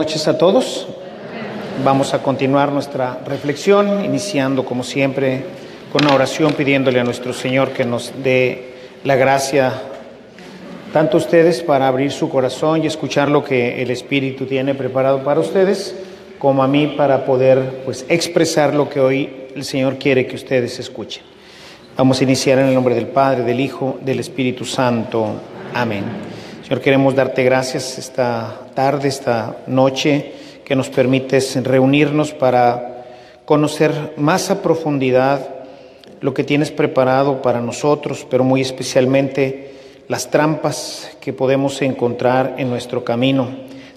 noches a todos. Vamos a continuar nuestra reflexión, iniciando como siempre con una oración pidiéndole a nuestro Señor que nos dé la gracia, tanto ustedes para abrir su corazón y escuchar lo que el Espíritu tiene preparado para ustedes, como a mí para poder pues, expresar lo que hoy el Señor quiere que ustedes escuchen. Vamos a iniciar en el nombre del Padre, del Hijo, del Espíritu Santo. Amén. Señor, queremos darte gracias esta tarde, esta noche, que nos permites reunirnos para conocer más a profundidad lo que tienes preparado para nosotros, pero muy especialmente las trampas que podemos encontrar en nuestro camino,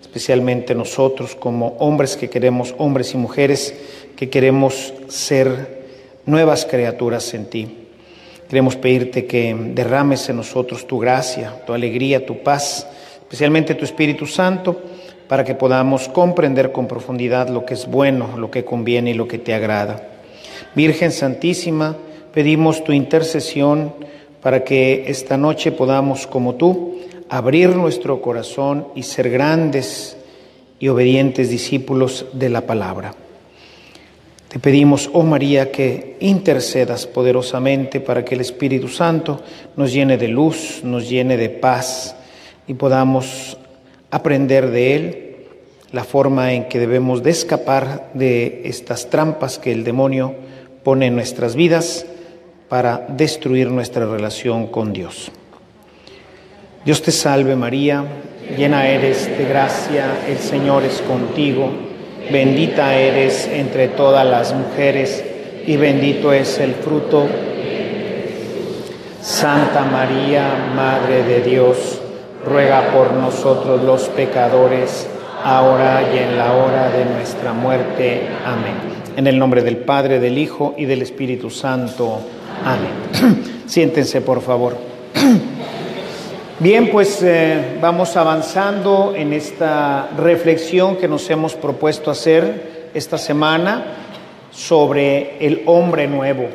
especialmente nosotros como hombres que queremos, hombres y mujeres que queremos ser nuevas criaturas en ti. Queremos pedirte que derrames en nosotros tu gracia, tu alegría, tu paz, especialmente tu Espíritu Santo, para que podamos comprender con profundidad lo que es bueno, lo que conviene y lo que te agrada. Virgen Santísima, pedimos tu intercesión para que esta noche podamos, como tú, abrir nuestro corazón y ser grandes y obedientes discípulos de la palabra. Te pedimos, oh María, que intercedas poderosamente para que el Espíritu Santo nos llene de luz, nos llene de paz y podamos aprender de Él la forma en que debemos de escapar de estas trampas que el demonio pone en nuestras vidas para destruir nuestra relación con Dios. Dios te salve María, llena eres de gracia, el Señor es contigo Bendita eres entre todas las mujeres y bendito es el fruto. Santa María, Madre de Dios, ruega por nosotros los pecadores, ahora y en la hora de nuestra muerte. Amén. En el nombre del Padre, del Hijo y del Espíritu Santo. Amén. Siéntense, por favor. Bien, pues eh, vamos avanzando en esta reflexión que nos hemos propuesto hacer esta semana sobre el hombre nuevo,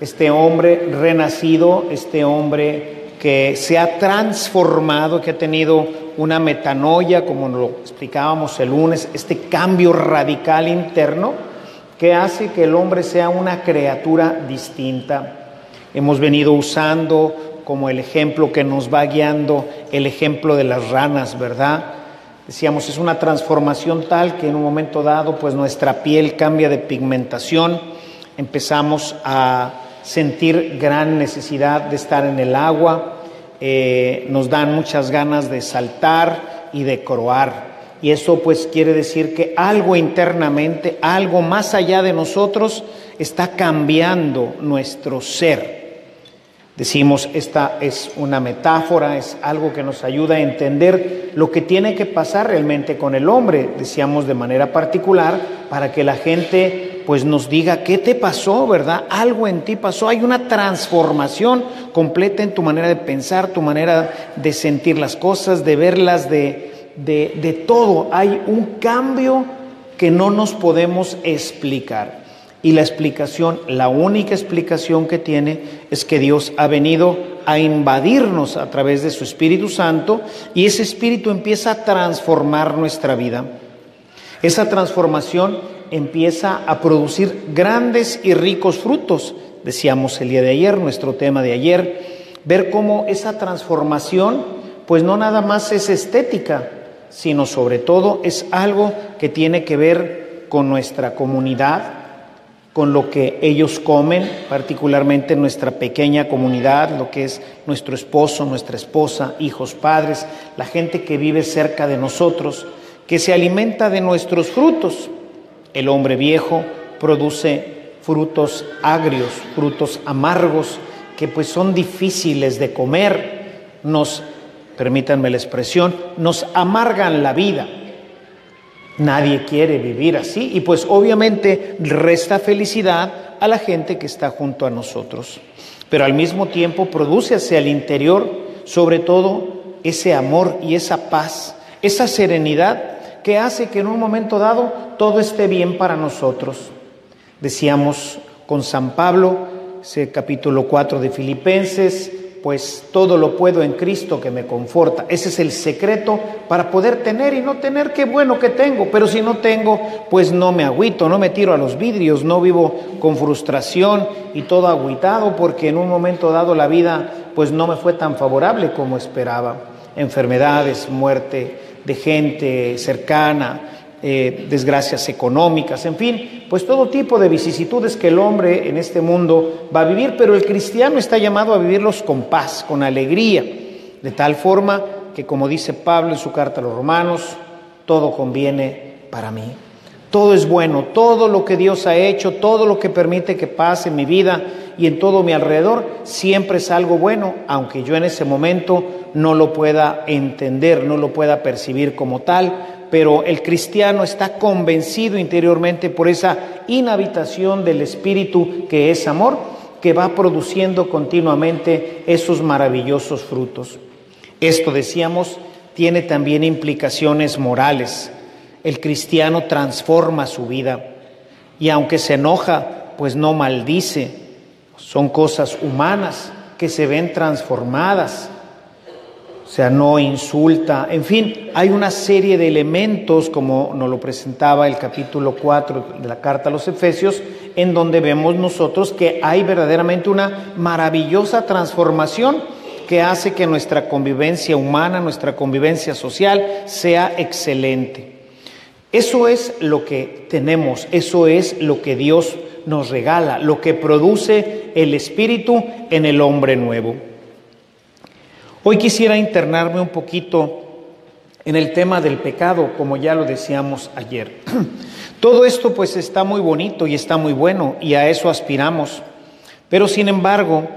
este hombre renacido, este hombre que se ha transformado, que ha tenido una metanoia, como lo explicábamos el lunes, este cambio radical interno que hace que el hombre sea una criatura distinta. Hemos venido usando como el ejemplo que nos va guiando, el ejemplo de las ranas, ¿verdad? Decíamos, es una transformación tal que en un momento dado, pues nuestra piel cambia de pigmentación, empezamos a sentir gran necesidad de estar en el agua, eh, nos dan muchas ganas de saltar y de croar. Y eso pues quiere decir que algo internamente, algo más allá de nosotros, está cambiando nuestro ser. Decimos, esta es una metáfora, es algo que nos ayuda a entender lo que tiene que pasar realmente con el hombre, decíamos de manera particular, para que la gente pues nos diga qué te pasó, ¿verdad? Algo en ti pasó, hay una transformación completa en tu manera de pensar, tu manera de sentir las cosas, de verlas, de, de, de todo. Hay un cambio que no nos podemos explicar. Y la explicación, la única explicación que tiene es que Dios ha venido a invadirnos a través de su Espíritu Santo y ese Espíritu empieza a transformar nuestra vida. Esa transformación empieza a producir grandes y ricos frutos. Decíamos el día de ayer, nuestro tema de ayer, ver cómo esa transformación pues no nada más es estética, sino sobre todo es algo que tiene que ver con nuestra comunidad, con lo que ellos comen, particularmente nuestra pequeña comunidad, lo que es nuestro esposo, nuestra esposa, hijos, padres, la gente que vive cerca de nosotros, que se alimenta de nuestros frutos. El hombre viejo produce frutos agrios, frutos amargos, que pues son difíciles de comer, nos, permítanme la expresión, nos amargan la vida. Nadie quiere vivir así y pues obviamente resta felicidad a la gente que está junto a nosotros. Pero al mismo tiempo produce hacia el interior sobre todo ese amor y esa paz, esa serenidad que hace que en un momento dado todo esté bien para nosotros. Decíamos con San Pablo, ese capítulo 4 de Filipenses, pues todo lo puedo en Cristo que me conforta. Ese es el secreto para poder tener y no tener, qué bueno que tengo, pero si no tengo, pues no me agüito, no me tiro a los vidrios, no vivo con frustración y todo agüitado porque en un momento dado la vida pues no me fue tan favorable como esperaba. Enfermedades, muerte de gente cercana, eh, desgracias económicas, en fin, pues todo tipo de vicisitudes que el hombre en este mundo va a vivir, pero el cristiano está llamado a vivirlos con paz, con alegría, de tal forma que como dice Pablo en su carta a los romanos, todo conviene para mí. Todo es bueno, todo lo que Dios ha hecho, todo lo que permite que pase en mi vida y en todo mi alrededor, siempre es algo bueno, aunque yo en ese momento no lo pueda entender, no lo pueda percibir como tal, pero el cristiano está convencido interiormente por esa inhabitación del Espíritu que es amor, que va produciendo continuamente esos maravillosos frutos. Esto, decíamos, tiene también implicaciones morales. El cristiano transforma su vida y aunque se enoja, pues no maldice. Son cosas humanas que se ven transformadas sea, no insulta, en fin, hay una serie de elementos, como nos lo presentaba el capítulo 4 de la carta a los Efesios, en donde vemos nosotros que hay verdaderamente una maravillosa transformación que hace que nuestra convivencia humana, nuestra convivencia social sea excelente. Eso es lo que tenemos, eso es lo que Dios nos regala, lo que produce el Espíritu en el hombre nuevo. Hoy quisiera internarme un poquito en el tema del pecado, como ya lo decíamos ayer. Todo esto pues está muy bonito y está muy bueno y a eso aspiramos, pero sin embargo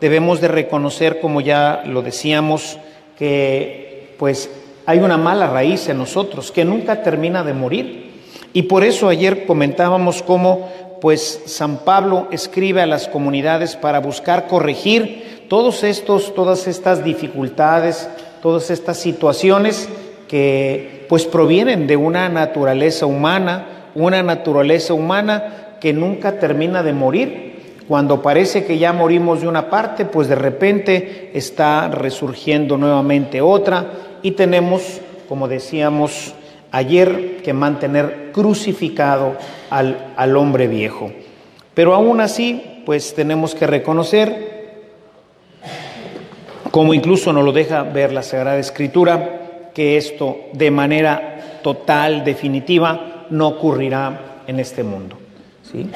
debemos de reconocer, como ya lo decíamos, que pues hay una mala raíz en nosotros que nunca termina de morir. Y por eso ayer comentábamos cómo pues San Pablo escribe a las comunidades para buscar corregir todos estos, todas estas dificultades, todas estas situaciones que pues provienen de una naturaleza humana, una naturaleza humana que nunca termina de morir. Cuando parece que ya morimos de una parte, pues de repente está resurgiendo nuevamente otra y tenemos, como decíamos ayer, que mantener crucificado al, al hombre viejo. Pero aún así, pues tenemos que reconocer como incluso nos lo deja ver la Sagrada Escritura, que esto de manera total, definitiva, no ocurrirá en este mundo. ¿sí?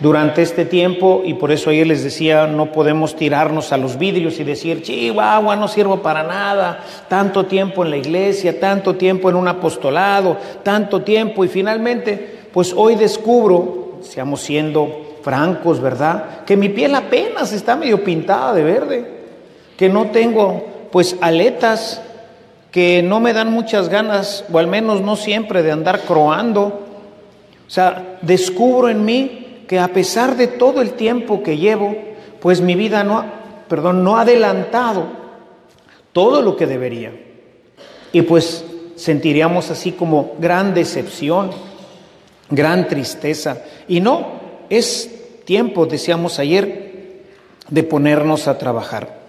Durante este tiempo, y por eso ayer les decía, no podemos tirarnos a los vidrios y decir, chihuahua, no sirvo para nada, tanto tiempo en la iglesia, tanto tiempo en un apostolado, tanto tiempo, y finalmente, pues hoy descubro, seamos siendo francos, ¿verdad? Que mi piel apenas está medio pintada de verde que no tengo pues aletas, que no me dan muchas ganas, o al menos no siempre, de andar croando. O sea, descubro en mí que a pesar de todo el tiempo que llevo, pues mi vida no, perdón, no ha adelantado todo lo que debería. Y pues sentiríamos así como gran decepción, gran tristeza. Y no, es tiempo, decíamos ayer, de ponernos a trabajar.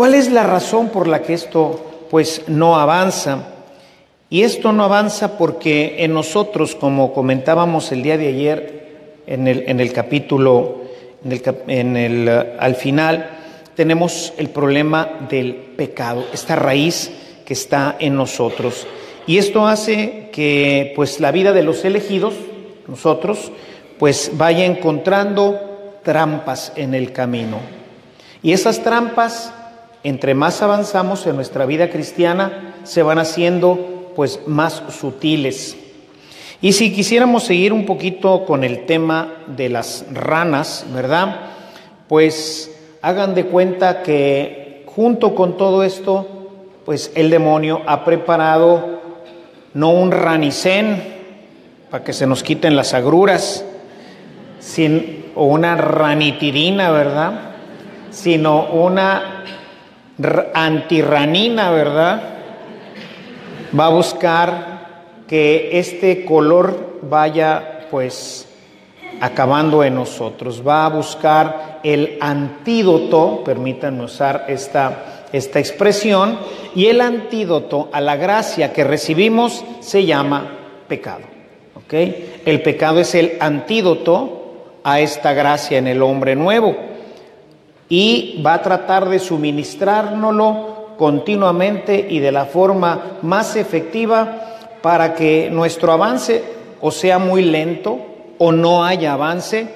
¿Cuál es la razón por la que esto pues no avanza? Y esto no avanza porque en nosotros, como comentábamos el día de ayer en el, en el capítulo, en el, el, al final, tenemos el problema del pecado, esta raíz que está en nosotros. Y esto hace que pues la vida de los elegidos, nosotros, pues vaya encontrando trampas en el camino. Y esas trampas entre más avanzamos en nuestra vida cristiana, se van haciendo pues más sutiles. Y si quisiéramos seguir un poquito con el tema de las ranas, ¿verdad? Pues hagan de cuenta que junto con todo esto, pues el demonio ha preparado no un ranicén para que se nos quiten las agruras, sin, o una ranitidina, ¿verdad? Sino una antirranina, ¿verdad? Va a buscar que este color vaya pues acabando en nosotros. Va a buscar el antídoto, permítanme usar esta, esta expresión, y el antídoto a la gracia que recibimos se llama pecado. ¿okay? El pecado es el antídoto a esta gracia en el hombre nuevo y va a tratar de suministrárnoslo continuamente y de la forma más efectiva para que nuestro avance o sea muy lento o no haya avance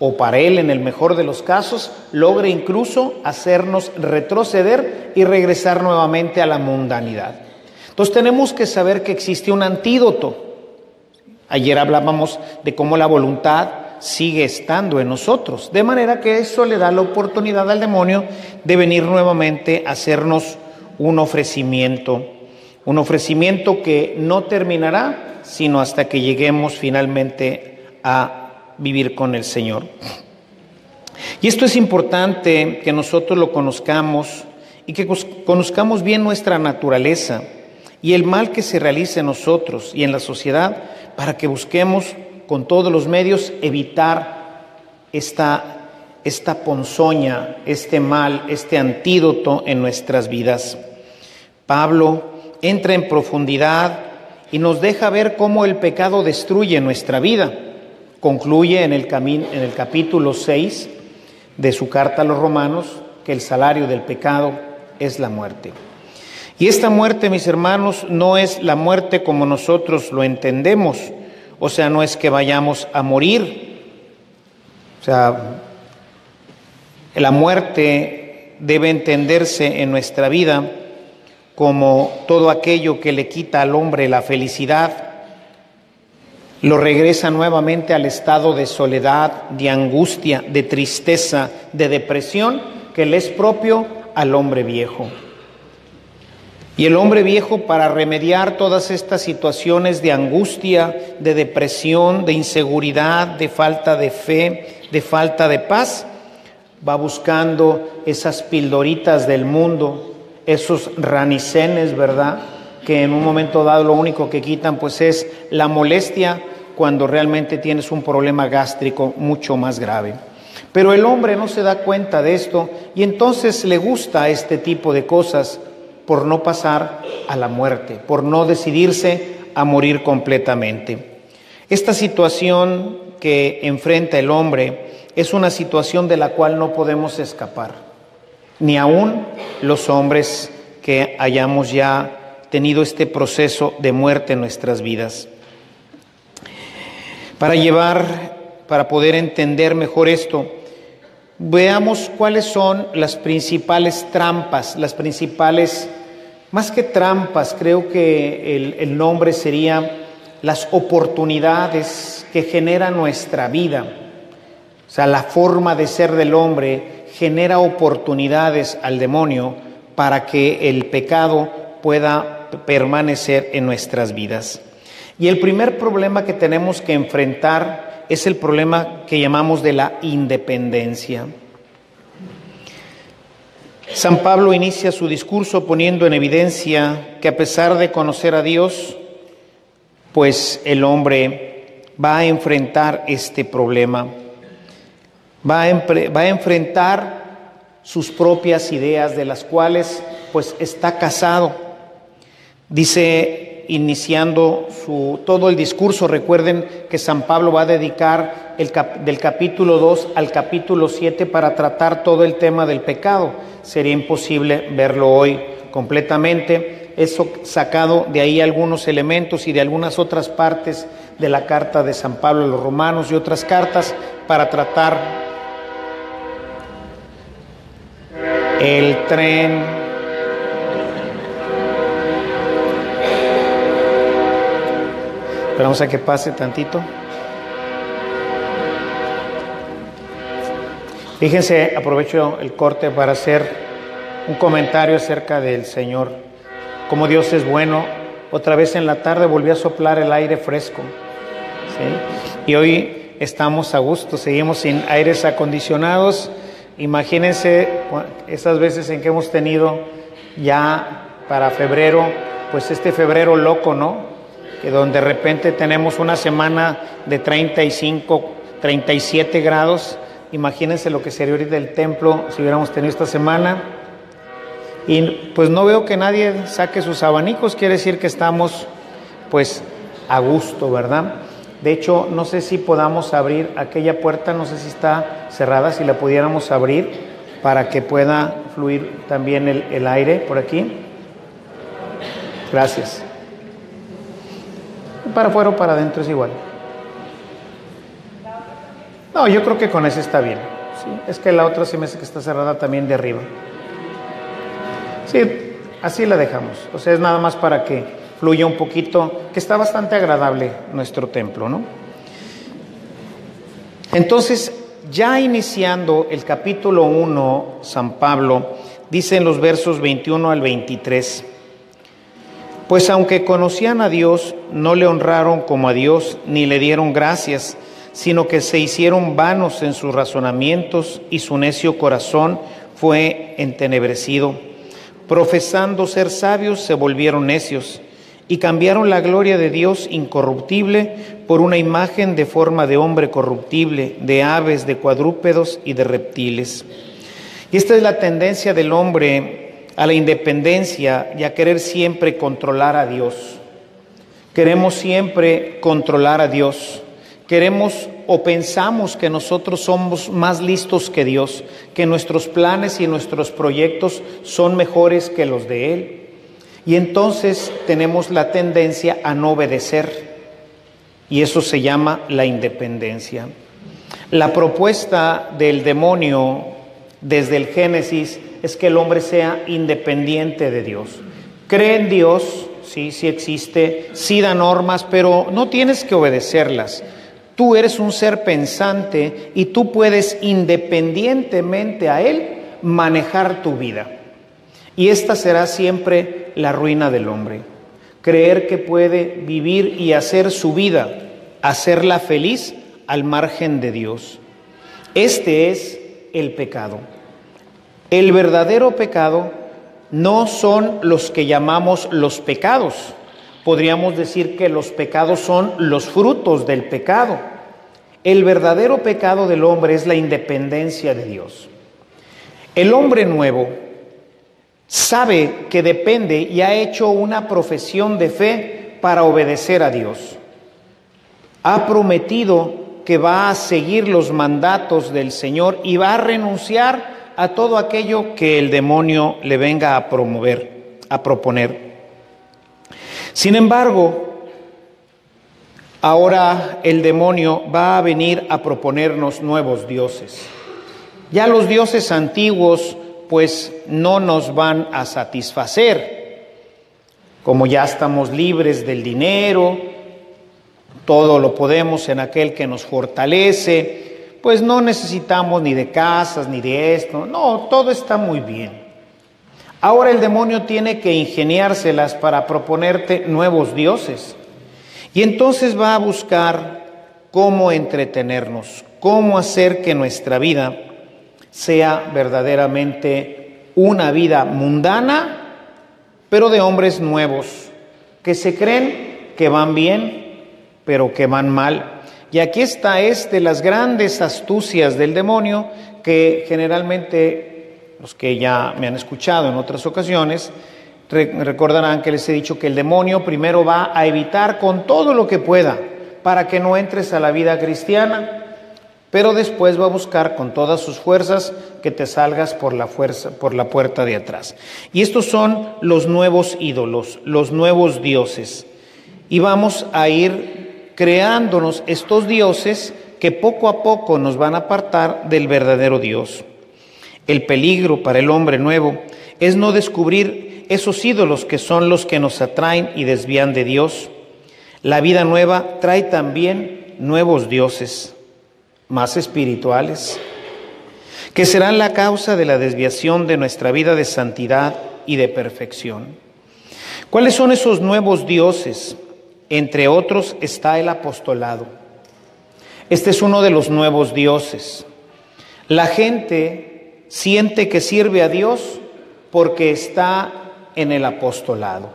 o para él en el mejor de los casos logre incluso hacernos retroceder y regresar nuevamente a la mundanidad. Entonces tenemos que saber que existe un antídoto. Ayer hablábamos de cómo la voluntad sigue estando en nosotros. De manera que eso le da la oportunidad al demonio de venir nuevamente a hacernos un ofrecimiento, un ofrecimiento que no terminará sino hasta que lleguemos finalmente a vivir con el Señor. Y esto es importante que nosotros lo conozcamos y que conozcamos bien nuestra naturaleza y el mal que se realiza en nosotros y en la sociedad para que busquemos con todos los medios evitar esta, esta ponzoña, este mal, este antídoto en nuestras vidas. Pablo entra en profundidad y nos deja ver cómo el pecado destruye nuestra vida. Concluye en el, en el capítulo 6 de su carta a los romanos que el salario del pecado es la muerte. Y esta muerte, mis hermanos, no es la muerte como nosotros lo entendemos, o sea, no es que vayamos a morir. O sea, la muerte debe entenderse en nuestra vida como todo aquello que le quita al hombre la felicidad, lo regresa nuevamente al estado de soledad, de angustia, de tristeza, de depresión que le es propio al hombre viejo. Y el hombre viejo para remediar todas estas situaciones de angustia, de depresión, de inseguridad, de falta de fe, de falta de paz, va buscando esas pildoritas del mundo, esos ranicenes, ¿verdad? Que en un momento dado lo único que quitan pues es la molestia cuando realmente tienes un problema gástrico mucho más grave. Pero el hombre no se da cuenta de esto y entonces le gusta este tipo de cosas por no pasar a la muerte, por no decidirse a morir completamente. Esta situación que enfrenta el hombre es una situación de la cual no podemos escapar, ni aún los hombres que hayamos ya tenido este proceso de muerte en nuestras vidas. Para llevar, para poder entender mejor esto, veamos cuáles son las principales trampas, las principales, más que trampas, creo que el, nombre sería las oportunidades que genera nuestra vida. O sea, la forma de ser del hombre genera oportunidades al demonio para que el pecado pueda permanecer en nuestras vidas. Y el primer problema que tenemos que enfrentar es el problema que llamamos de la independencia. San Pablo inicia su discurso poniendo en evidencia que a pesar de conocer a Dios, pues el hombre va a enfrentar este problema, va a, enfrentar sus propias ideas de las cuales pues está casado. Dice iniciando su, todo el discurso. Recuerden que San Pablo va a dedicar el del capítulo 2 al capítulo 7 para tratar todo el tema del pecado. Sería imposible verlo hoy completamente. Eso sacado de ahí algunos elementos y de algunas otras partes de la carta de San Pablo a los romanos y otras cartas para tratar el tren Esperamos a que pase tantito. Fíjense, aprovecho el corte para hacer un comentario acerca del Señor. Como Dios es bueno. Otra vez en la tarde volvió a soplar el aire fresco. Y hoy estamos a gusto, seguimos sin aires acondicionados. Imagínense esas veces en que hemos tenido ya para febrero, pues este febrero loco, ¿no? Donde de repente tenemos una semana de 35, 37 grados. Imagínense lo que sería ahorita el templo si hubiéramos tenido esta semana. Y pues no veo que nadie saque sus abanicos, quiere decir que estamos pues a gusto, ¿verdad? De hecho, no sé si podamos abrir aquella puerta, no sé si está cerrada, si la pudiéramos abrir para que pueda fluir también el, el aire por aquí. Gracias. Para afuera o para adentro es igual. No, yo creo que con ese está bien. ¿sí? Es que la otra se me hace que está cerrada también de arriba. Sí, así la dejamos. O sea, es nada más para que fluya un poquito, que está bastante agradable nuestro templo, ¿no? Entonces, ya iniciando el capítulo 1, San Pablo dice en los versos 21 al 23, pues aunque conocían a Dios, no le honraron como a Dios, ni le dieron gracias, sino que se hicieron vanos en sus razonamientos y su necio corazón fue entenebrecido. Profesando ser sabios, se volvieron necios y cambiaron la gloria de Dios incorruptible por una imagen de forma de hombre corruptible, de aves, de cuadrúpedos y de reptiles. Y esta es la tendencia del hombre a la independencia y a querer siempre controlar a Dios. Queremos siempre controlar a Dios. Queremos o pensamos que nosotros somos más listos que Dios, que nuestros planes y nuestros proyectos son mejores que los de Él. Y entonces tenemos la tendencia a no obedecer. Y eso se llama la independencia. La propuesta del demonio desde el Génesis es que el hombre sea independiente de Dios. Cree en Dios, sí, sí existe, sí da normas, pero no tienes que obedecerlas. Tú eres un ser pensante y tú puedes independientemente a Él manejar tu vida. Y esta será siempre la ruina del hombre. Creer que puede vivir y hacer su vida, hacerla feliz al margen de Dios. Este es el pecado. El verdadero pecado no son los que llamamos los pecados. Podríamos decir que los pecados son los frutos del pecado. El verdadero pecado del hombre es la independencia de Dios. El hombre nuevo sabe que depende y ha hecho una profesión de fe para obedecer a Dios. Ha prometido que va a seguir los mandatos del Señor y va a renunciar a todo aquello que el demonio le venga a promover, a proponer. Sin embargo, ahora el demonio va a venir a proponernos nuevos dioses. Ya los dioses antiguos pues no nos van a satisfacer. Como ya estamos libres del dinero, todo lo podemos en aquel que nos fortalece, pues no necesitamos ni de casas ni de esto, no, todo está muy bien. Ahora el demonio tiene que ingeniárselas para proponerte nuevos dioses. Y entonces va a buscar cómo entretenernos, cómo hacer que nuestra vida sea verdaderamente una vida mundana, pero de hombres nuevos, que se creen que van bien, pero que van mal. Y aquí está es de las grandes astucias del demonio que generalmente los que ya me han escuchado en otras ocasiones recordarán que les he dicho que el demonio primero va a evitar con todo lo que pueda para que no entres a la vida cristiana pero después va a buscar con todas sus fuerzas que te salgas por la fuerza, por la puerta de atrás. Y estos son los nuevos ídolos, los nuevos dioses. Y vamos a ir creándonos estos dioses que poco a poco nos van a apartar del verdadero Dios. El peligro para el hombre nuevo es no descubrir esos ídolos que son los que nos atraen y desvían de Dios. La vida nueva trae también nuevos dioses más espirituales, que serán la causa de la desviación de nuestra vida de santidad y de perfección. ¿Cuáles son esos nuevos dioses? Entre otros está el apostolado. Este es uno de los nuevos dioses. La gente siente que sirve a Dios porque está en el apostolado.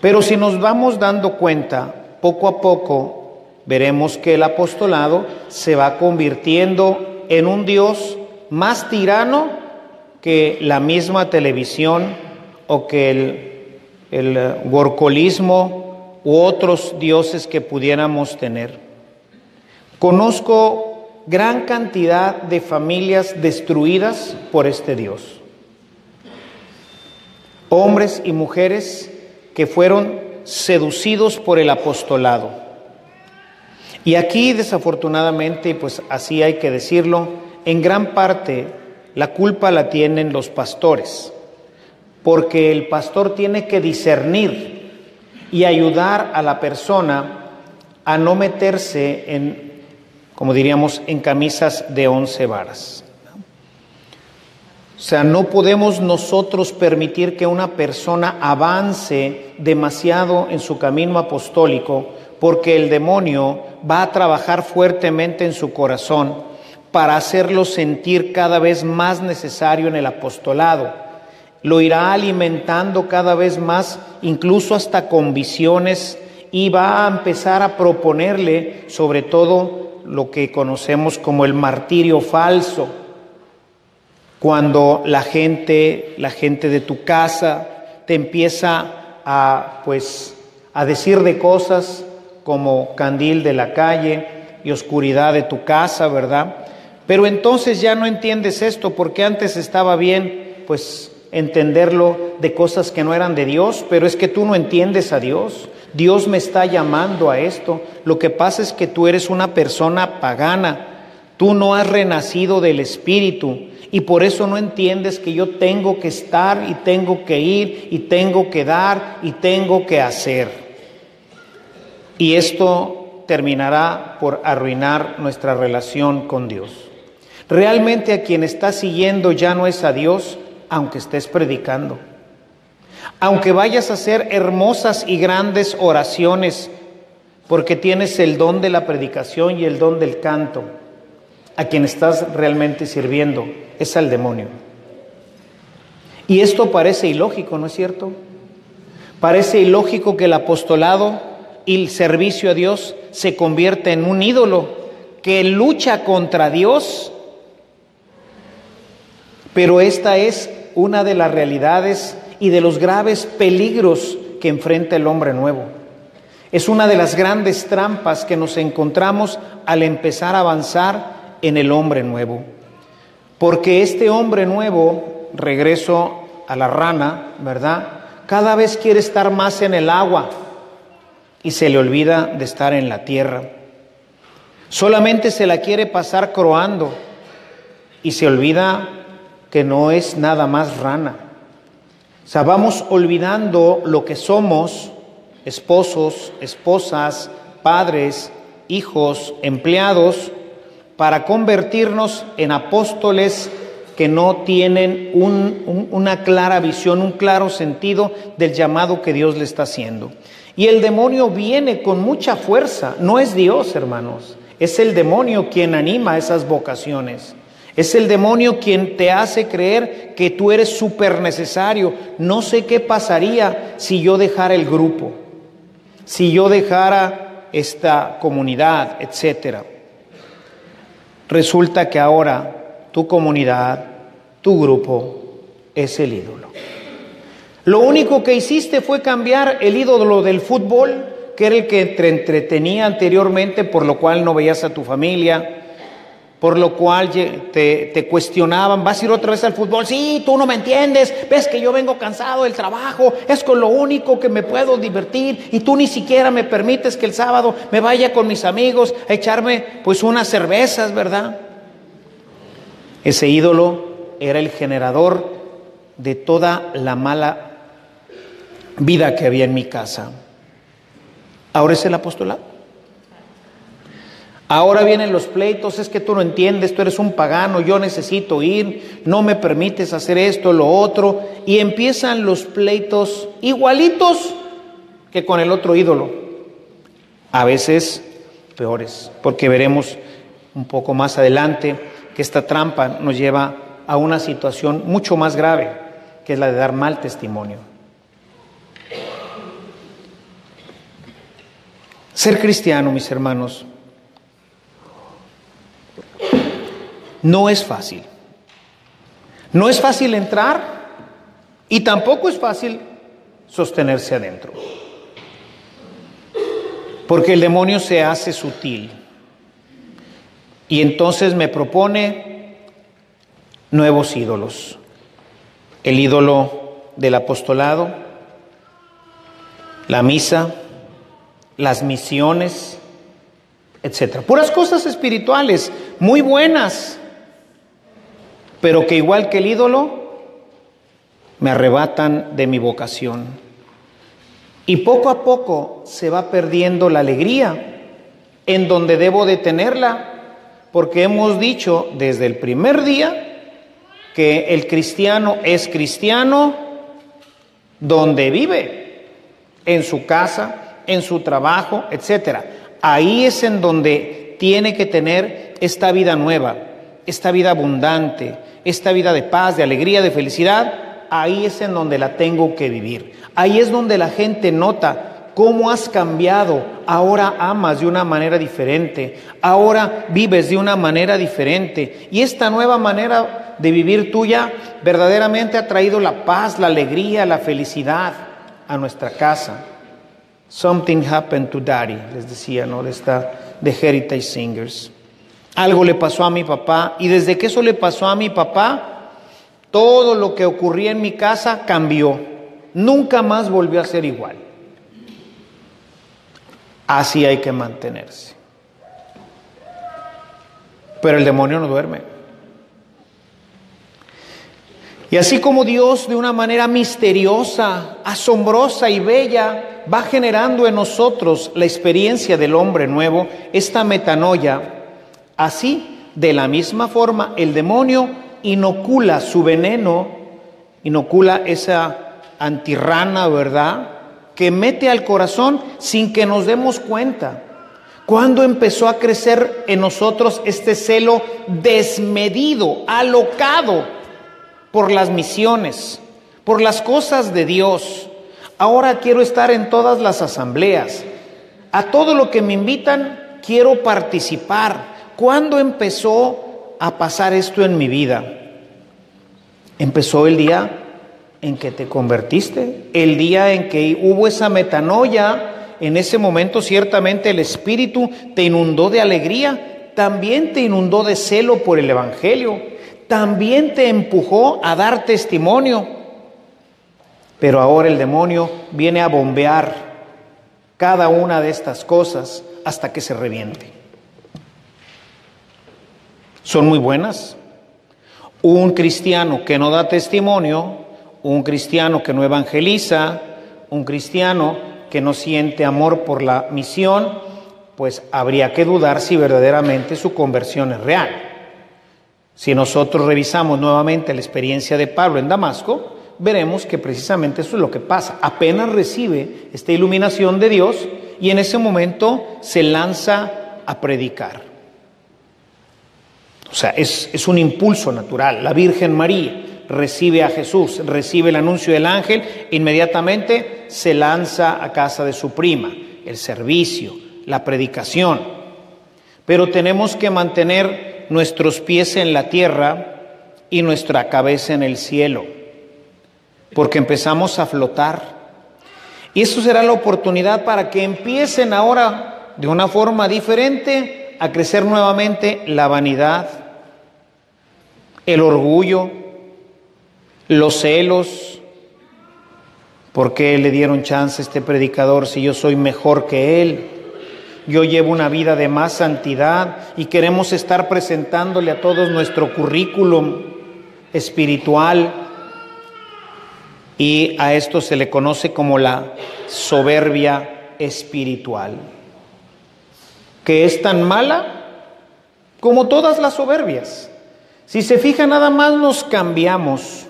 Pero si nos vamos dando cuenta, poco a poco veremos que el apostolado se va convirtiendo en un Dios más tirano que la misma televisión o que el, gorcolismo u otros dioses que pudiéramos tener. Conozco gran cantidad de familias destruidas por este Dios. Hombres y mujeres que fueron seducidos por el apostolado. Y aquí desafortunadamente, pues así hay que decirlo, en gran parte la culpa la tienen los pastores, porque el pastor tiene que discernir y ayudar a la persona a no meterse en, como diríamos, en camisas de once varas. O sea, no podemos nosotros permitir que una persona avance demasiado en su camino apostólico porque el demonio va a trabajar fuertemente en su corazón para hacerlo sentir cada vez más necesario en el apostolado. Lo irá alimentando cada vez más, incluso hasta con visiones, y va a empezar a proponerle sobre todo lo que conocemos como el martirio falso cuando la gente, la gente de tu casa te empieza a pues a decir de cosas como candil de la calle y oscuridad de tu casa, ¿verdad? Pero entonces ya no entiendes esto porque antes estaba bien pues entenderlo de cosas que no eran de Dios, pero es que tú no entiendes a Dios. Dios me está llamando a esto. Lo que pasa es que tú eres una persona pagana. Tú no has renacido del Espíritu y por eso no entiendes que yo tengo que estar y tengo que ir y tengo que dar y tengo que hacer. Y esto terminará por arruinar nuestra relación con Dios. Realmente a quien estás siguiendo ya no es a Dios, aunque estés predicando. Aunque vayas a hacer hermosas y grandes oraciones, porque tienes el don de la predicación y el don del canto a quien estás realmente sirviendo es al demonio. Y esto parece ilógico, ¿no es cierto? Parece ilógico que el apostolado y el servicio a Dios se convierta en un ídolo que lucha contra Dios. Pero esta es una de las realidades y de los graves peligros que enfrenta el hombre nuevo. Es una de las grandes trampas que nos encontramos al empezar a avanzar en el hombre nuevo. Porque este hombre nuevo, regreso a la rana, ¿verdad? Cada vez quiere estar más en el agua y se le olvida de estar en la tierra. Solamente se la quiere pasar croando y se olvida que no es nada más rana. O sea, vamos olvidando lo que somos, esposos, esposas, padres, hijos, empleados, para convertirnos en apóstoles que no tienen una clara visión, un claro sentido del llamado que Dios le está haciendo. Y el demonio viene con mucha fuerza, no es Dios, hermanos, es el demonio quien anima esas vocaciones. Es el demonio quien te hace creer que tú eres súper necesario. No sé qué pasaría si yo dejara el grupo, si yo dejara esta comunidad, etcétera resulta que ahora tu comunidad, tu grupo, es el ídolo. Lo único que hiciste fue cambiar el ídolo del fútbol, que era el que te entretenía anteriormente, por lo cual no veías a tu familia, por lo cual te, cuestionaban, ¿vas a ir otra vez al fútbol? Sí, tú no me entiendes, ves que yo vengo cansado del trabajo, es con lo único que me puedo divertir y tú ni siquiera me permites que el sábado me vaya con mis amigos a echarme pues unas cervezas, ¿verdad? Ese ídolo era el generador de toda la mala vida que había en mi casa. Ahora es el apostolado. Ahora vienen los pleitos, es que tú no entiendes, tú eres un pagano, yo necesito ir, no me permites hacer esto, lo otro, y empiezan los pleitos igualitos que con el otro ídolo, a veces peores, porque veremos un poco más adelante que esta trampa nos lleva a una situación mucho más grave, que es la de dar mal testimonio. Ser cristiano, mis hermanos, no es fácil. No es fácil entrar y tampoco es fácil sostenerse adentro. Porque el demonio se hace sutil y entonces me propone nuevos ídolos. El ídolo del apostolado, la misa, las misiones, etcétera. Puras cosas espirituales, muy buenas, pero que igual que el ídolo, me arrebatan de mi vocación. Y poco a poco se va perdiendo la alegría en donde debo de tenerla, porque hemos dicho desde el primer día que el cristiano es cristiano donde vive, en su casa, en su trabajo, etcétera. Ahí es en donde tiene que tener esta vida nueva, esta vida abundante, esta vida de paz, de alegría, de felicidad, ahí es en donde la tengo que vivir. Ahí es donde la gente nota cómo has cambiado. Ahora amas de una manera diferente. Ahora vives de una manera diferente. Y esta nueva manera de vivir tuya verdaderamente ha traído la paz, la alegría, la felicidad a nuestra casa. Something happened to Daddy, les decía, ¿no? De esta de Heritage Singers. Algo le pasó a mi papá y desde que eso le pasó a mi papá, todo lo que ocurría en mi casa cambió. Nunca más volvió a ser igual. Así hay que mantenerse. Pero el demonio no duerme. Y así como Dios de una manera misteriosa, asombrosa y bella va generando en nosotros la experiencia del hombre nuevo, esta metanoia, Así, de la misma forma, el demonio inocula su veneno, inocula esa antirrana, ¿verdad? Que mete al corazón sin que nos demos cuenta. ¿Cuándo empezó a crecer en nosotros este celo desmedido, alocado por las misiones, por las cosas de Dios? Ahora quiero estar en todas las asambleas. A todo lo que me invitan, quiero participar. ¿Cuándo empezó a pasar esto en mi vida? Empezó el día en que te convertiste, el día en que hubo esa metanoia, en ese momento ciertamente el Espíritu te inundó de alegría, también te inundó de celo por el Evangelio, también te empujó a dar testimonio. Pero ahora el demonio viene a bombear cada una de estas cosas hasta que se reviente son muy buenas. Un cristiano que no da testimonio, un cristiano que no evangeliza, un cristiano que no siente amor por la misión, pues habría que dudar si verdaderamente su conversión es real. Si nosotros revisamos nuevamente la experiencia de Pablo en Damasco, veremos que precisamente eso es lo que pasa. Apenas recibe esta iluminación de Dios y en ese momento se lanza a predicar. O sea, es, un impulso natural. La Virgen María recibe a Jesús, recibe el anuncio del ángel, inmediatamente se lanza a casa de su prima, el servicio, la predicación. Pero tenemos que mantener nuestros pies en la tierra y nuestra cabeza en el cielo, porque empezamos a flotar. Y eso será la oportunidad para que empiecen ahora de una forma diferente a crecer nuevamente la vanidad, el orgullo, los celos. ¿Por qué le dieron chance a este predicador si yo soy mejor que él? Yo llevo una vida de más santidad y queremos estar presentándole a todos nuestro currículum espiritual. Y a esto se le conoce como la soberbia espiritual, que es tan mala como todas las soberbias. Si se fija, nada más nos cambiamos.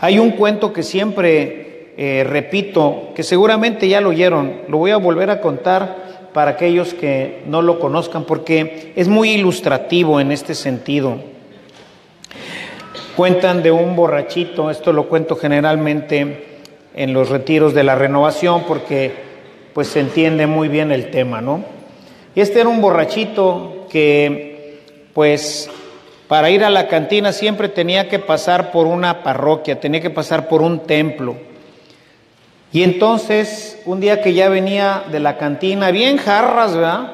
Hay un cuento que siempre eh, repito, que seguramente ya lo oyeron, lo voy a volver a contar para aquellos que no lo conozcan, porque es muy ilustrativo en este sentido. Cuentan de un borrachito, esto lo cuento generalmente en los retiros de la renovación, porque pues se entiende muy bien el tema, ¿no? Y este era un borrachito que, pues, para ir a la cantina siempre tenía que pasar por una parroquia, tenía que pasar por un templo. Y entonces, un día que ya venía de la cantina, bien jarras, ¿verdad?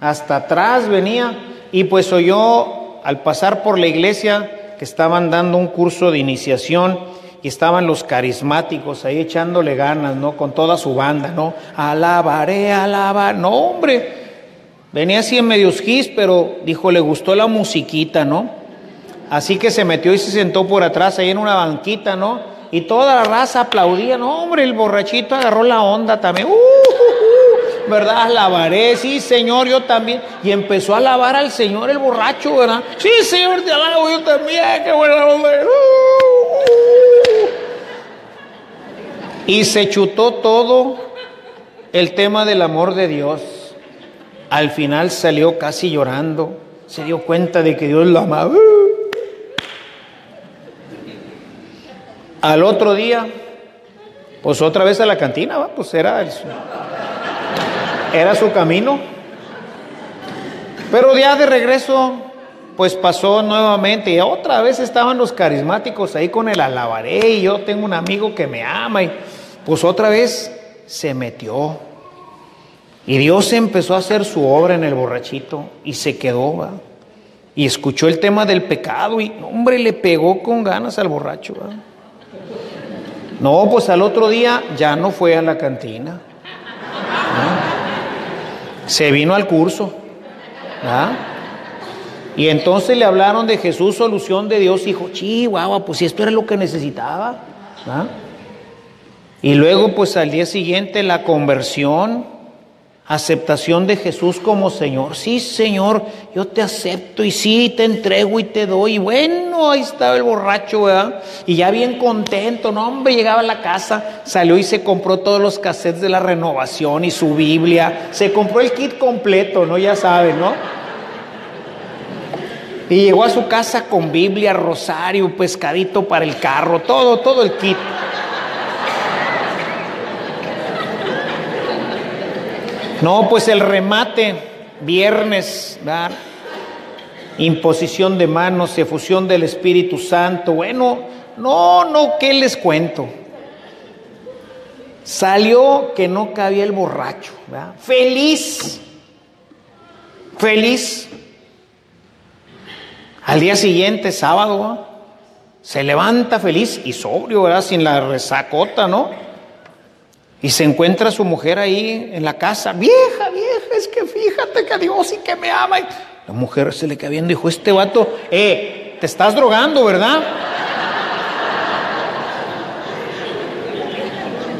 Hasta atrás venía y pues oyó al pasar por la iglesia que estaban dando un curso de iniciación y estaban los carismáticos ahí echándole ganas, ¿no? Con toda su banda, ¿no? Alabaré, alabar. No, hombre, venía así en medios gis, pero dijo, le gustó la musiquita, ¿no? Así que se metió y se sentó por atrás ahí en una banquita, ¿no? y toda la raza aplaudía. No, hombre, el borrachito agarró la onda también. Uh, uh, uh, ¿Verdad? Alabaré, sí, Señor, yo también. Y empezó a alabar al Señor el borracho, ¿verdad? Sí, Señor, te alabo yo también, qué buena onda. Y se chutó todo el tema del amor de Dios. Al final salió casi llorando. Se dio cuenta de que Dios lo amaba. Al otro día, pues otra vez a la cantina, ¿va? pues era, era su camino. Pero ya de regreso, pues pasó nuevamente y otra vez estaban los carismáticos ahí con el alabaré y yo tengo un amigo que me ama y pues otra vez se metió. Y Dios empezó a hacer su obra en el borrachito y se quedó, ¿va? Y escuchó el tema del pecado y, hombre, le pegó con ganas al borracho, ¿va? No, pues al otro día ya no fue a la cantina. Se vino al curso. Y entonces le hablaron de Jesús, solución de Dios, y dijo, chihuahua, pues si esto era lo que necesitaba. Y luego, pues al día siguiente, la conversión aceptación de Jesús como Señor. Sí, Señor, yo te acepto y sí, te entrego y te doy. Y bueno, ahí estaba el borracho, ¿verdad? Y ya bien contento, no, hombre, llegaba a la casa, salió y se compró todos los cassettes de la renovación y su Biblia. Se compró el kit completo, ¿no? Ya saben, ¿no? Y llegó a su casa con Biblia, rosario, pescadito para el carro, todo, todo el kit. No, pues el remate, viernes, ¿verdad? imposición de manos, efusión del Espíritu Santo. Bueno, no, no, ¿qué les cuento? Salió que no cabía el borracho, ¿verdad? feliz, feliz. Al día siguiente, sábado, se levanta feliz y sobrio, ¿verdad? Sin la resacota, ¿no? Y se encuentra su mujer ahí en la casa, vieja, vieja, es que fíjate que Dios y que me ama. la mujer se le queda viendo y dijo, este vato, eh, te estás drogando, ¿verdad?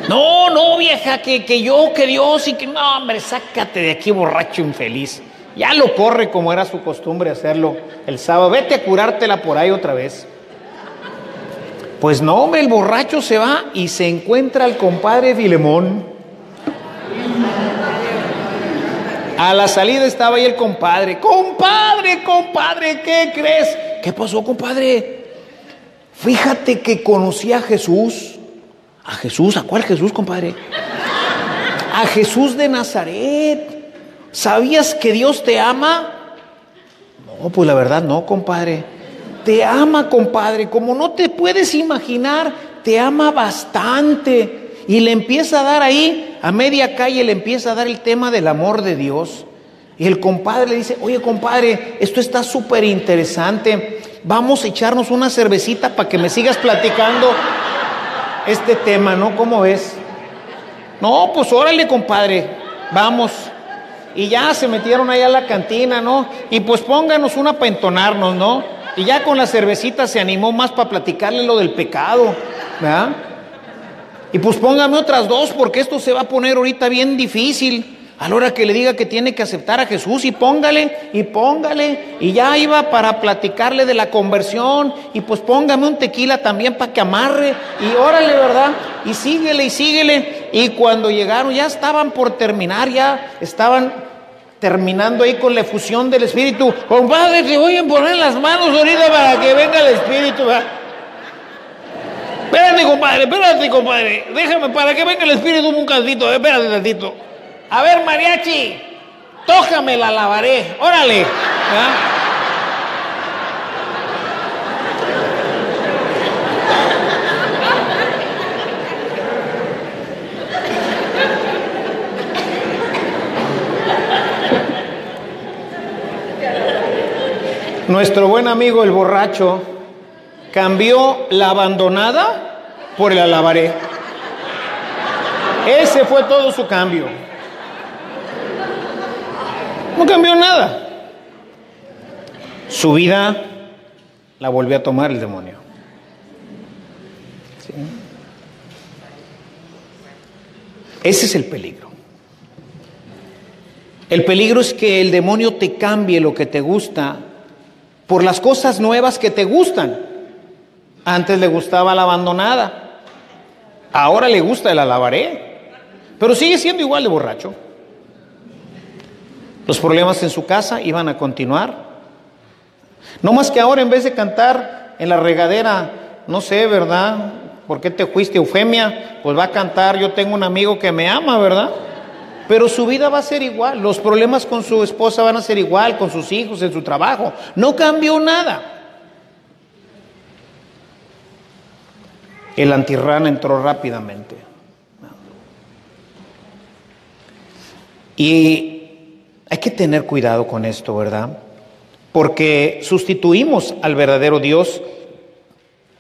No, no, vieja, que, que yo, que Dios y que no, hombre, sácate de aquí borracho infeliz. Ya lo corre como era su costumbre hacerlo el sábado. Vete a curártela por ahí otra vez. Pues no, el borracho se va y se encuentra al compadre Filemón. A la salida estaba ahí el compadre. Compadre, compadre, ¿qué crees? ¿Qué pasó, compadre? Fíjate que conocí a Jesús. ¿A Jesús? ¿A cuál Jesús, compadre? A Jesús de Nazaret. ¿Sabías que Dios te ama? No, pues la verdad no, compadre te ama, compadre, como no te puedes imaginar, te ama bastante. Y le empieza a dar ahí, a media calle, le empieza a dar el tema del amor de Dios. Y el compadre le dice, oye compadre, esto está súper interesante, vamos a echarnos una cervecita para que me sigas platicando este tema, ¿no? ¿Cómo ves? No, pues órale compadre, vamos. Y ya se metieron ahí a la cantina, ¿no? Y pues pónganos una para entonarnos, ¿no? Y ya con la cervecita se animó más para platicarle lo del pecado, ¿verdad? Y pues póngame otras dos porque esto se va a poner ahorita bien difícil. A la hora que le diga que tiene que aceptar a Jesús y póngale y póngale. Y ya iba para platicarle de la conversión y pues póngame un tequila también para que amarre. Y órale, ¿verdad? Y síguele y síguele. Y cuando llegaron ya estaban por terminar, ya estaban terminando ahí con la efusión del Espíritu. Compadre, te voy a poner las manos ahorita para que venga el Espíritu. Espérate, compadre, espérate, compadre. Déjame para que venga el espíritu un cantito. Espérate un tantito. A ver, mariachi, tócame la lavaré. Órale. ¿Ah? Nuestro buen amigo el borracho cambió la abandonada por el alabaré. Ese fue todo su cambio. No cambió nada. Su vida la volvió a tomar el demonio. Ese es el peligro. El peligro es que el demonio te cambie lo que te gusta por las cosas nuevas que te gustan. Antes le gustaba la abandonada, ahora le gusta el alabaré, pero sigue siendo igual de borracho. Los problemas en su casa iban a continuar. No más que ahora en vez de cantar en la regadera, no sé, ¿verdad? ¿Por qué te fuiste, Eufemia? Pues va a cantar, yo tengo un amigo que me ama, ¿verdad? Pero su vida va a ser igual, los problemas con su esposa van a ser igual, con sus hijos, en su trabajo. No cambió nada. El antirrán entró rápidamente. Y hay que tener cuidado con esto, ¿verdad? Porque sustituimos al verdadero Dios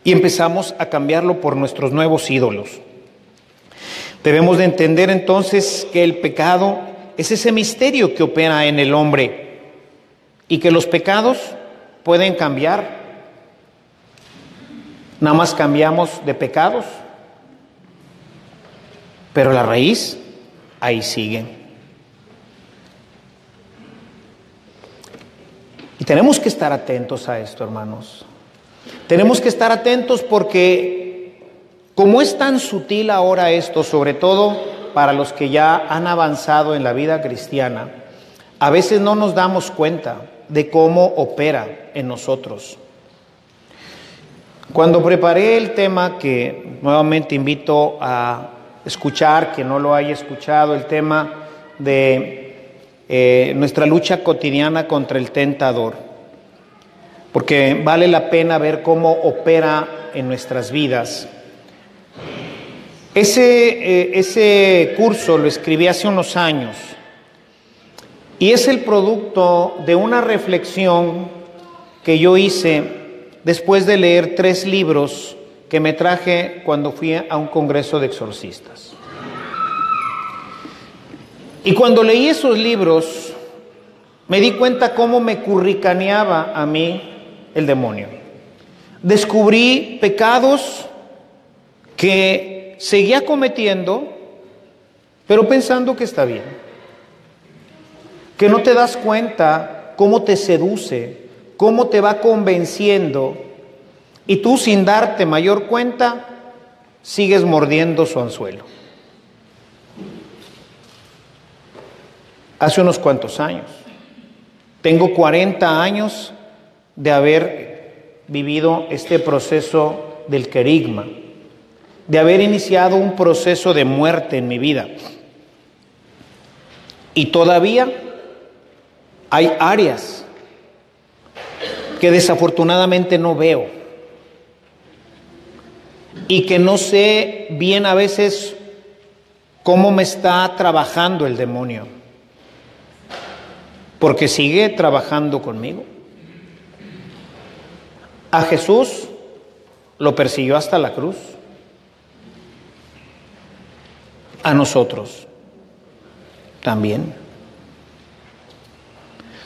y empezamos a cambiarlo por nuestros nuevos ídolos. Debemos de entender entonces que el pecado es ese misterio que opera en el hombre y que los pecados pueden cambiar. Nada más cambiamos de pecados, pero la raíz ahí sigue. Y tenemos que estar atentos a esto, hermanos. Tenemos que estar atentos porque como es tan sutil ahora esto, sobre todo para los que ya han avanzado en la vida cristiana, a veces no nos damos cuenta de cómo opera en nosotros. Cuando preparé el tema, que nuevamente invito a escuchar, que no lo haya escuchado, el tema de eh, nuestra lucha cotidiana contra el tentador, porque vale la pena ver cómo opera en nuestras vidas ese, eh, ese curso lo escribí hace unos años y es el producto de una reflexión que yo hice después de leer tres libros que me traje cuando fui a un congreso de exorcistas. Y cuando leí esos libros, me di cuenta cómo me curricaneaba a mí el demonio. Descubrí pecados que seguía cometiendo, pero pensando que está bien. Que no te das cuenta cómo te seduce, cómo te va convenciendo, y tú sin darte mayor cuenta, sigues mordiendo su anzuelo. Hace unos cuantos años. Tengo 40 años de haber vivido este proceso del querigma de haber iniciado un proceso de muerte en mi vida. Y todavía hay áreas que desafortunadamente no veo y que no sé bien a veces cómo me está trabajando el demonio, porque sigue trabajando conmigo. A Jesús lo persiguió hasta la cruz. A nosotros también.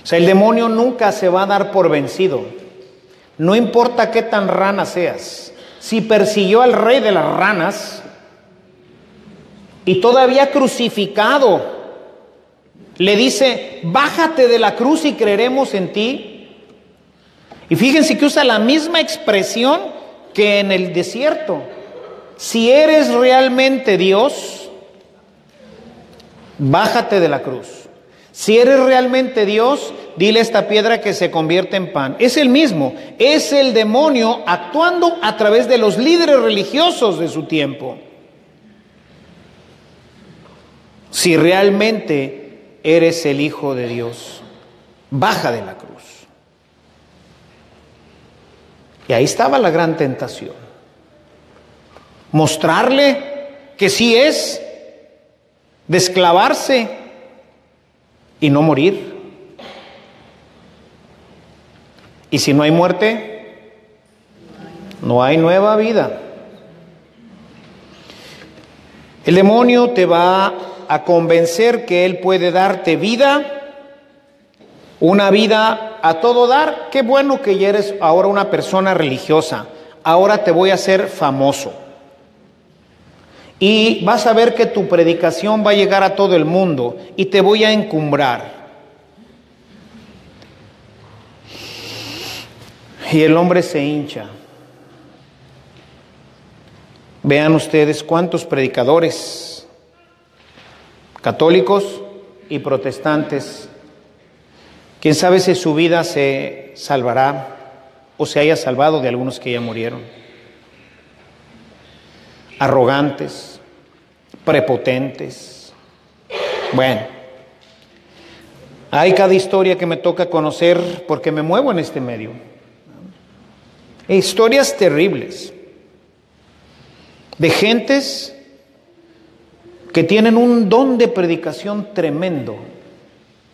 O sea, el demonio nunca se va a dar por vencido. No importa qué tan rana seas. Si persiguió al rey de las ranas y todavía crucificado, le dice, bájate de la cruz y creeremos en ti. Y fíjense que usa la misma expresión que en el desierto. Si eres realmente Dios, bájate de la cruz. Si eres realmente Dios, dile a esta piedra que se convierte en pan. Es el mismo, es el demonio actuando a través de los líderes religiosos de su tiempo. Si realmente eres el Hijo de Dios, baja de la cruz. Y ahí estaba la gran tentación. Mostrarle que sí es, desclavarse y no morir. Y si no hay muerte, no hay nueva vida. El demonio te va a convencer que él puede darte vida una vida a todo dar. Qué bueno que ya eres ahora una persona religiosa. Ahora te voy a hacer famoso. Y vas a ver que tu predicación va a llegar a todo el mundo y te voy a encumbrar. Y el hombre se hincha. Vean ustedes cuántos predicadores católicos y protestantes Quién sabe si su vida se salvará o se haya salvado de algunos que ya murieron. Arrogantes, prepotentes. Bueno, hay cada historia que me toca conocer porque me muevo en este medio. Historias terribles de gentes que tienen un don de predicación tremendo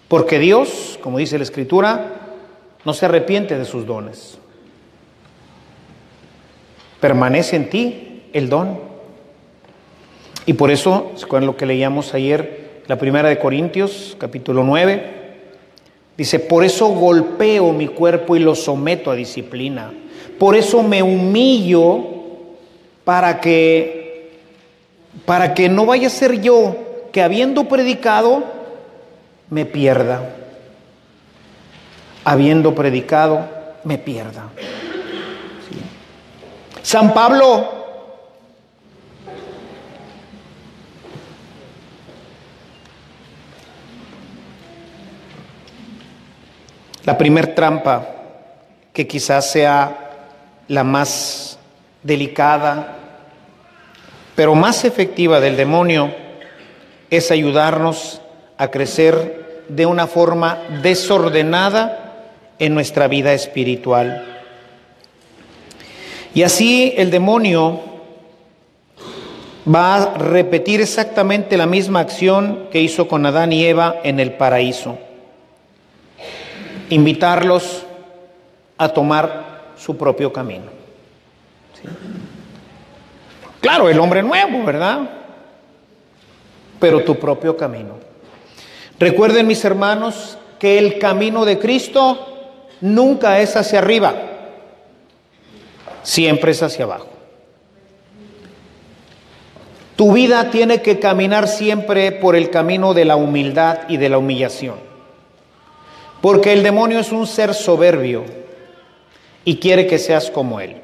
porque Dios, como dice la Escritura, no se arrepiente de sus dones. Permanece en ti el don. Y por eso, con lo que leíamos ayer, la primera de Corintios, capítulo 9, dice, por eso golpeo mi cuerpo y lo someto a disciplina. Por eso me humillo para que, para que no vaya a ser yo que habiendo predicado, me pierda. Habiendo predicado, me pierda. San Pablo La primer trampa, que quizás sea la más delicada, pero más efectiva del demonio, es ayudarnos a crecer de una forma desordenada en nuestra vida espiritual. Y así el demonio va a repetir exactamente la misma acción que hizo con Adán y Eva en el paraíso. Invitarlos a tomar su propio camino. Claro, el hombre nuevo, ¿verdad? Pero tu propio camino. Recuerden mis hermanos que el camino de Cristo nunca es hacia arriba, siempre es hacia abajo. Tu vida tiene que caminar siempre por el camino de la humildad y de la humillación, porque el demonio es un ser soberbio y quiere que seas como él.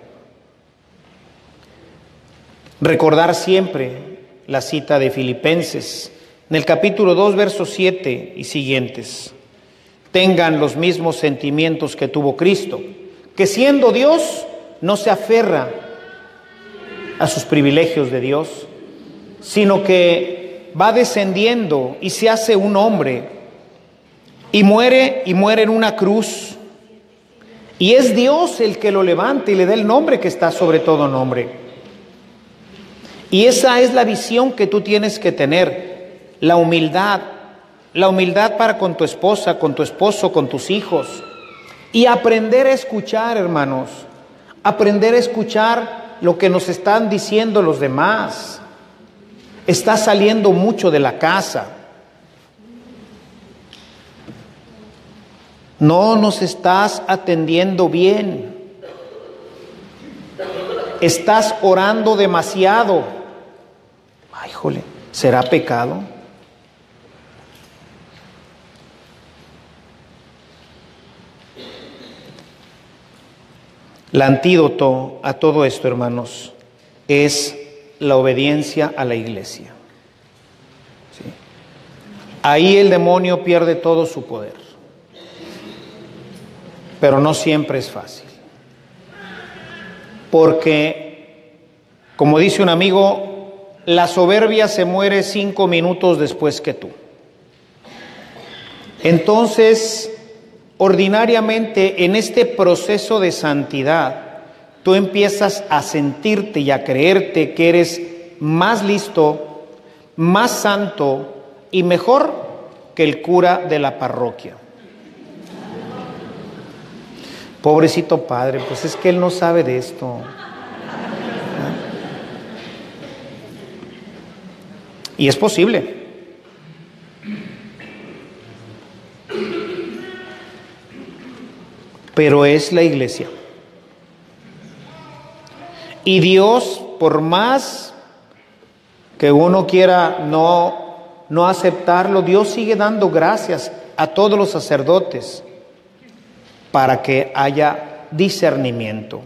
Recordar siempre la cita de Filipenses en el capítulo 2, versos 7 y siguientes, tengan los mismos sentimientos que tuvo Cristo, que siendo Dios no se aferra a sus privilegios de Dios, sino que va descendiendo y se hace un hombre y muere y muere en una cruz. Y es Dios el que lo levanta y le da el nombre que está sobre todo nombre. Y esa es la visión que tú tienes que tener la humildad, la humildad para con tu esposa, con tu esposo, con tus hijos. Y aprender a escuchar, hermanos, aprender a escuchar lo que nos están diciendo los demás. Estás saliendo mucho de la casa. No nos estás atendiendo bien. Estás orando demasiado. Ay, jole, ¿será pecado? El antídoto a todo esto, hermanos, es la obediencia a la iglesia. ahí el demonio pierde todo su poder. Pero no siempre es fácil. Porque, como dice un amigo, la soberbia se muere cinco minutos después que tú. Entonces, ordinariamente en este proceso de santidad, tú empiezas a sentirte y a creerte que eres más listo, más santo y mejor que el cura de la parroquia. Pobrecito padre, pues es que él no sabe de esto. Y es posible. Pero es la iglesia. Y Dios, por más que uno quiera no, no aceptarlo, Dios sigue dando gracias a todos los sacerdotes para que haya discernimiento.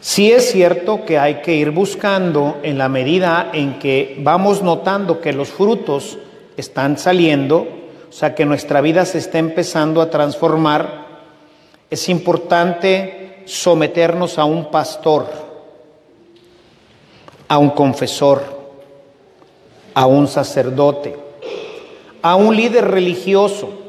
Sí es cierto que hay que ir buscando en la medida en que vamos notando que los frutos están saliendo, o sea que nuestra vida se está empezando a transformar, es importante someternos a un pastor, a un confesor, a un sacerdote, a un líder religioso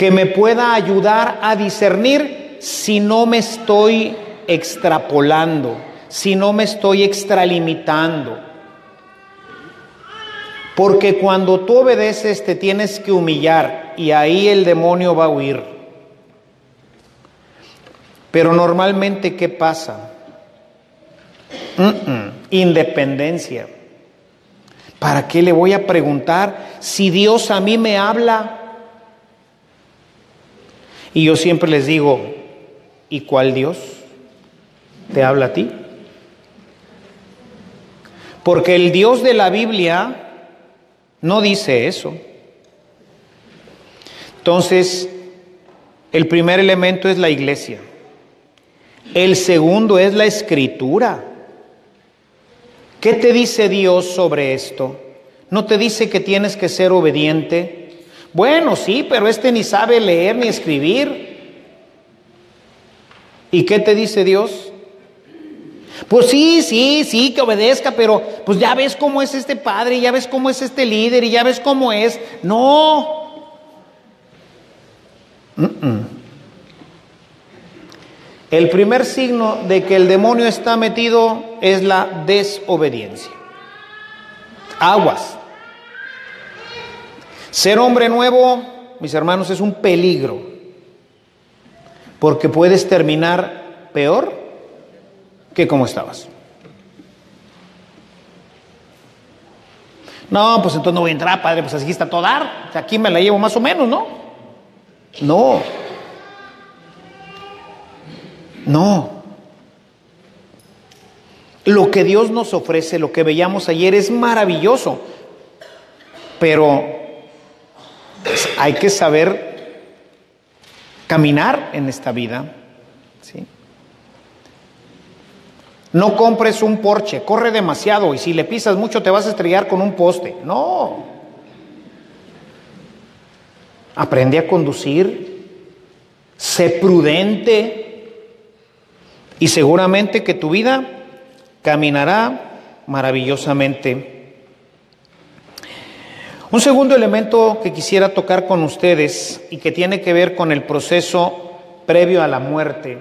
que me pueda ayudar a discernir si no me estoy extrapolando, si no me estoy extralimitando. Porque cuando tú obedeces te tienes que humillar y ahí el demonio va a huir. Pero normalmente, ¿qué pasa? Independencia. ¿Para qué le voy a preguntar si Dios a mí me habla? Y yo siempre les digo, ¿y cuál Dios te habla a ti? Porque el Dios de la Biblia no dice eso. Entonces, el primer elemento es la iglesia. El segundo es la escritura. ¿Qué te dice Dios sobre esto? ¿No te dice que tienes que ser obediente? Bueno, sí, pero este ni sabe leer ni escribir. ¿Y qué te dice Dios? Pues sí, sí, sí, que obedezca, pero pues ya ves cómo es este padre, ya ves cómo es este líder y ya ves cómo es. No. El primer signo de que el demonio está metido es la desobediencia. Aguas. Ser hombre nuevo, mis hermanos, es un peligro, porque puedes terminar peor que como estabas. No, pues entonces no voy a entrar, padre, pues así está todo dar. Aquí me la llevo más o menos, ¿no? No. No. Lo que Dios nos ofrece, lo que veíamos ayer, es maravilloso. Pero pues, hay que saber caminar en esta vida. ¿sí? No compres un Porsche, corre demasiado y si le pisas mucho te vas a estrellar con un poste. No. Aprende a conducir, sé prudente y seguramente que tu vida caminará maravillosamente. Un segundo elemento que quisiera tocar con ustedes y que tiene que ver con el proceso previo a la muerte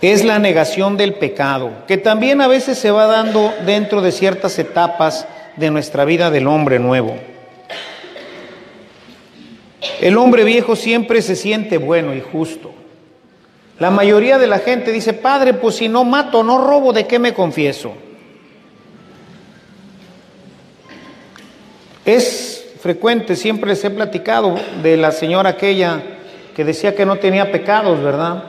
es la negación del pecado, que también a veces se va dando dentro de ciertas etapas de nuestra vida del hombre nuevo. El hombre viejo siempre se siente bueno y justo. La mayoría de la gente dice, Padre, pues si no mato, no robo, ¿de qué me confieso? Es frecuente, siempre les he platicado de la señora aquella que decía que no tenía pecados, ¿verdad?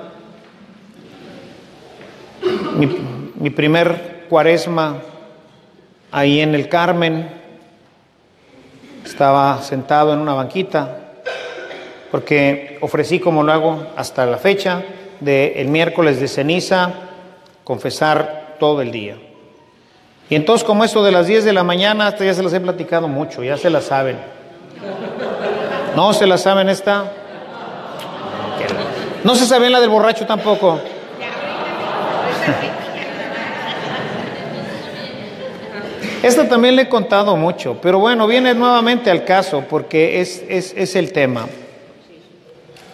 Mi, primer cuaresma ahí en el Carmen, estaba sentado en una banquita, porque ofrecí como lo hago hasta la fecha, del miércoles de ceniza, confesar todo el día. Y entonces como esto de las 10 de la mañana, hasta ya se las he platicado mucho, ya se las saben. ¿No se la saben esta? No se saben la del borracho tampoco. Esta también le he contado mucho, pero bueno, viene nuevamente al caso porque es, es, es el tema.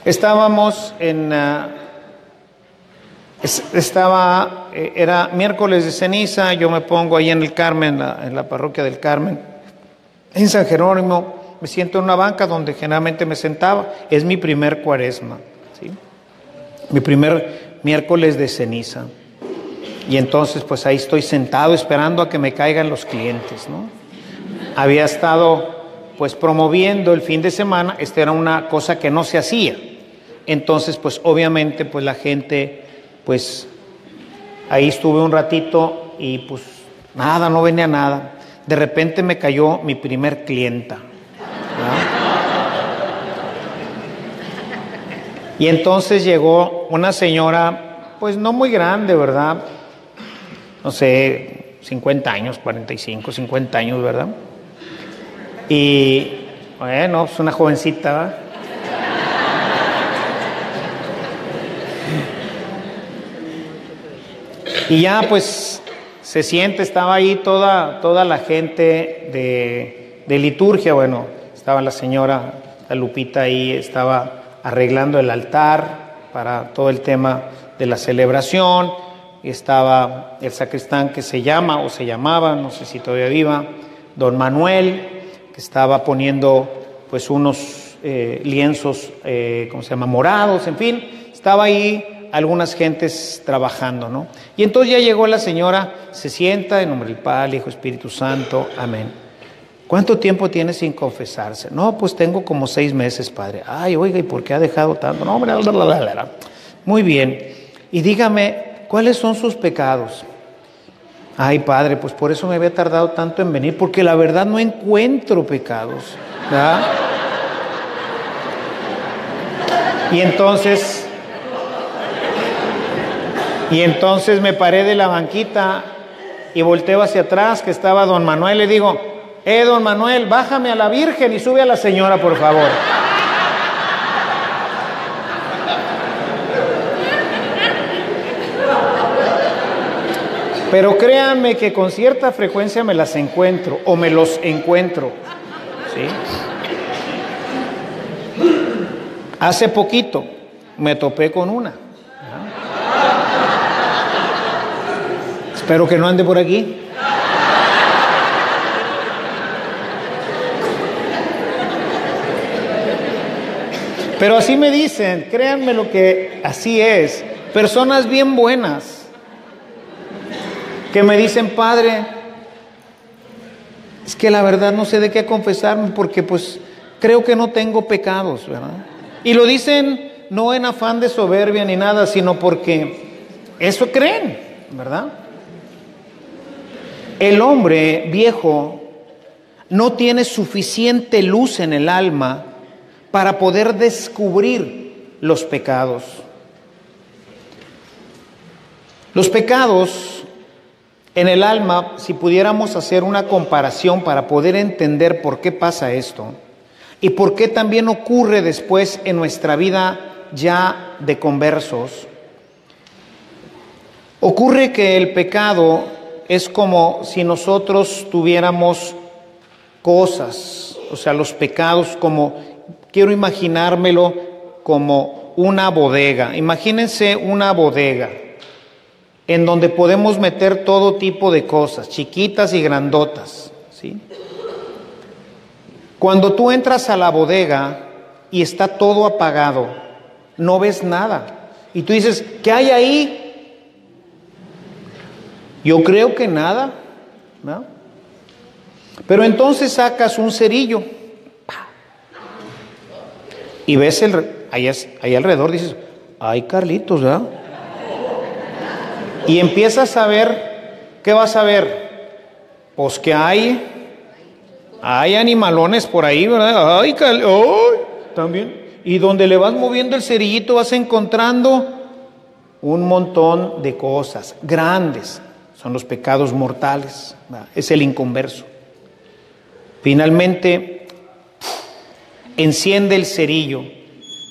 Estábamos en... ah, estaba, eh, era miércoles de ceniza, yo me pongo ahí en el Carmen, en la parroquia del Carmen, en San Jerónimo, me siento en una banca donde generalmente me sentaba, es mi primer cuaresma, ¿sí? mi primer miércoles de ceniza. Y entonces pues ahí estoy sentado esperando a que me caigan los clientes, ¿no? Había estado pues promoviendo el fin de semana, esta era una cosa que no se hacía. Entonces pues obviamente pues la gente pues ahí estuve un ratito y pues nada, no venía nada. De repente me cayó mi primer clienta. Y entonces llegó una señora, pues no muy grande, ¿verdad? No sé, 50 años, 45, 50 años, ¿verdad? Y bueno, pues una jovencita, ¿verdad? Y ya pues se siente, estaba ahí toda, toda la gente de, de liturgia, bueno, estaba la señora, la Lupita ahí, estaba arreglando el altar para todo el tema de la celebración, estaba el sacristán que se llama o se llamaba, no sé si todavía viva, don Manuel, que estaba poniendo pues unos eh, lienzos, eh, ¿cómo se llama?, morados, en fin, estaba ahí algunas gentes trabajando, ¿no? Y entonces ya llegó la señora, se sienta en nombre del Padre, Hijo, Espíritu Santo, amén. ¿Cuánto tiempo tiene sin confesarse? No, pues tengo como seis meses, padre. Ay, oiga, ¿y por qué ha dejado tanto? No, hombre, la, la, la, muy bien. Y dígame, ¿cuáles son sus pecados? Ay, padre, pues por eso me había tardado tanto en venir, porque la verdad no encuentro pecados. ¿verdad? Y entonces, y entonces me paré de la banquita y volteo hacia atrás, que estaba don Manuel, le digo, eh, don Manuel, bájame a la Virgen y sube a la señora, por favor. Pero créanme que con cierta frecuencia me las encuentro o me los encuentro. ¿sí? Hace poquito me topé con una. Espero que no ande por aquí. Pero así me dicen, créanme lo que así es. Personas bien buenas que me dicen, padre, es que la verdad no sé de qué confesarme porque pues creo que no tengo pecados, ¿verdad? Y lo dicen no en afán de soberbia ni nada, sino porque eso creen, ¿verdad? El hombre viejo no tiene suficiente luz en el alma para poder descubrir los pecados. Los pecados en el alma, si pudiéramos hacer una comparación para poder entender por qué pasa esto y por qué también ocurre después en nuestra vida ya de conversos, ocurre que el pecado es como si nosotros tuviéramos cosas, o sea, los pecados como, quiero imaginármelo como una bodega. Imagínense una bodega en donde podemos meter todo tipo de cosas, chiquitas y grandotas, ¿sí? Cuando tú entras a la bodega y está todo apagado, no ves nada. Y tú dices, ¿qué hay ahí? Yo creo que nada, ¿no? Pero entonces sacas un cerillo y ves el, ahí, ahí alrededor, dices, ay Carlitos, ¿verdad? Y empiezas a ver, ¿qué vas a ver? Pues que hay, hay animalones por ahí, ¿verdad? Ay, ay, también. Y donde le vas moviendo el cerillito vas encontrando un montón de cosas grandes, son los pecados mortales, es el inconverso. Finalmente, enciende el cerillo,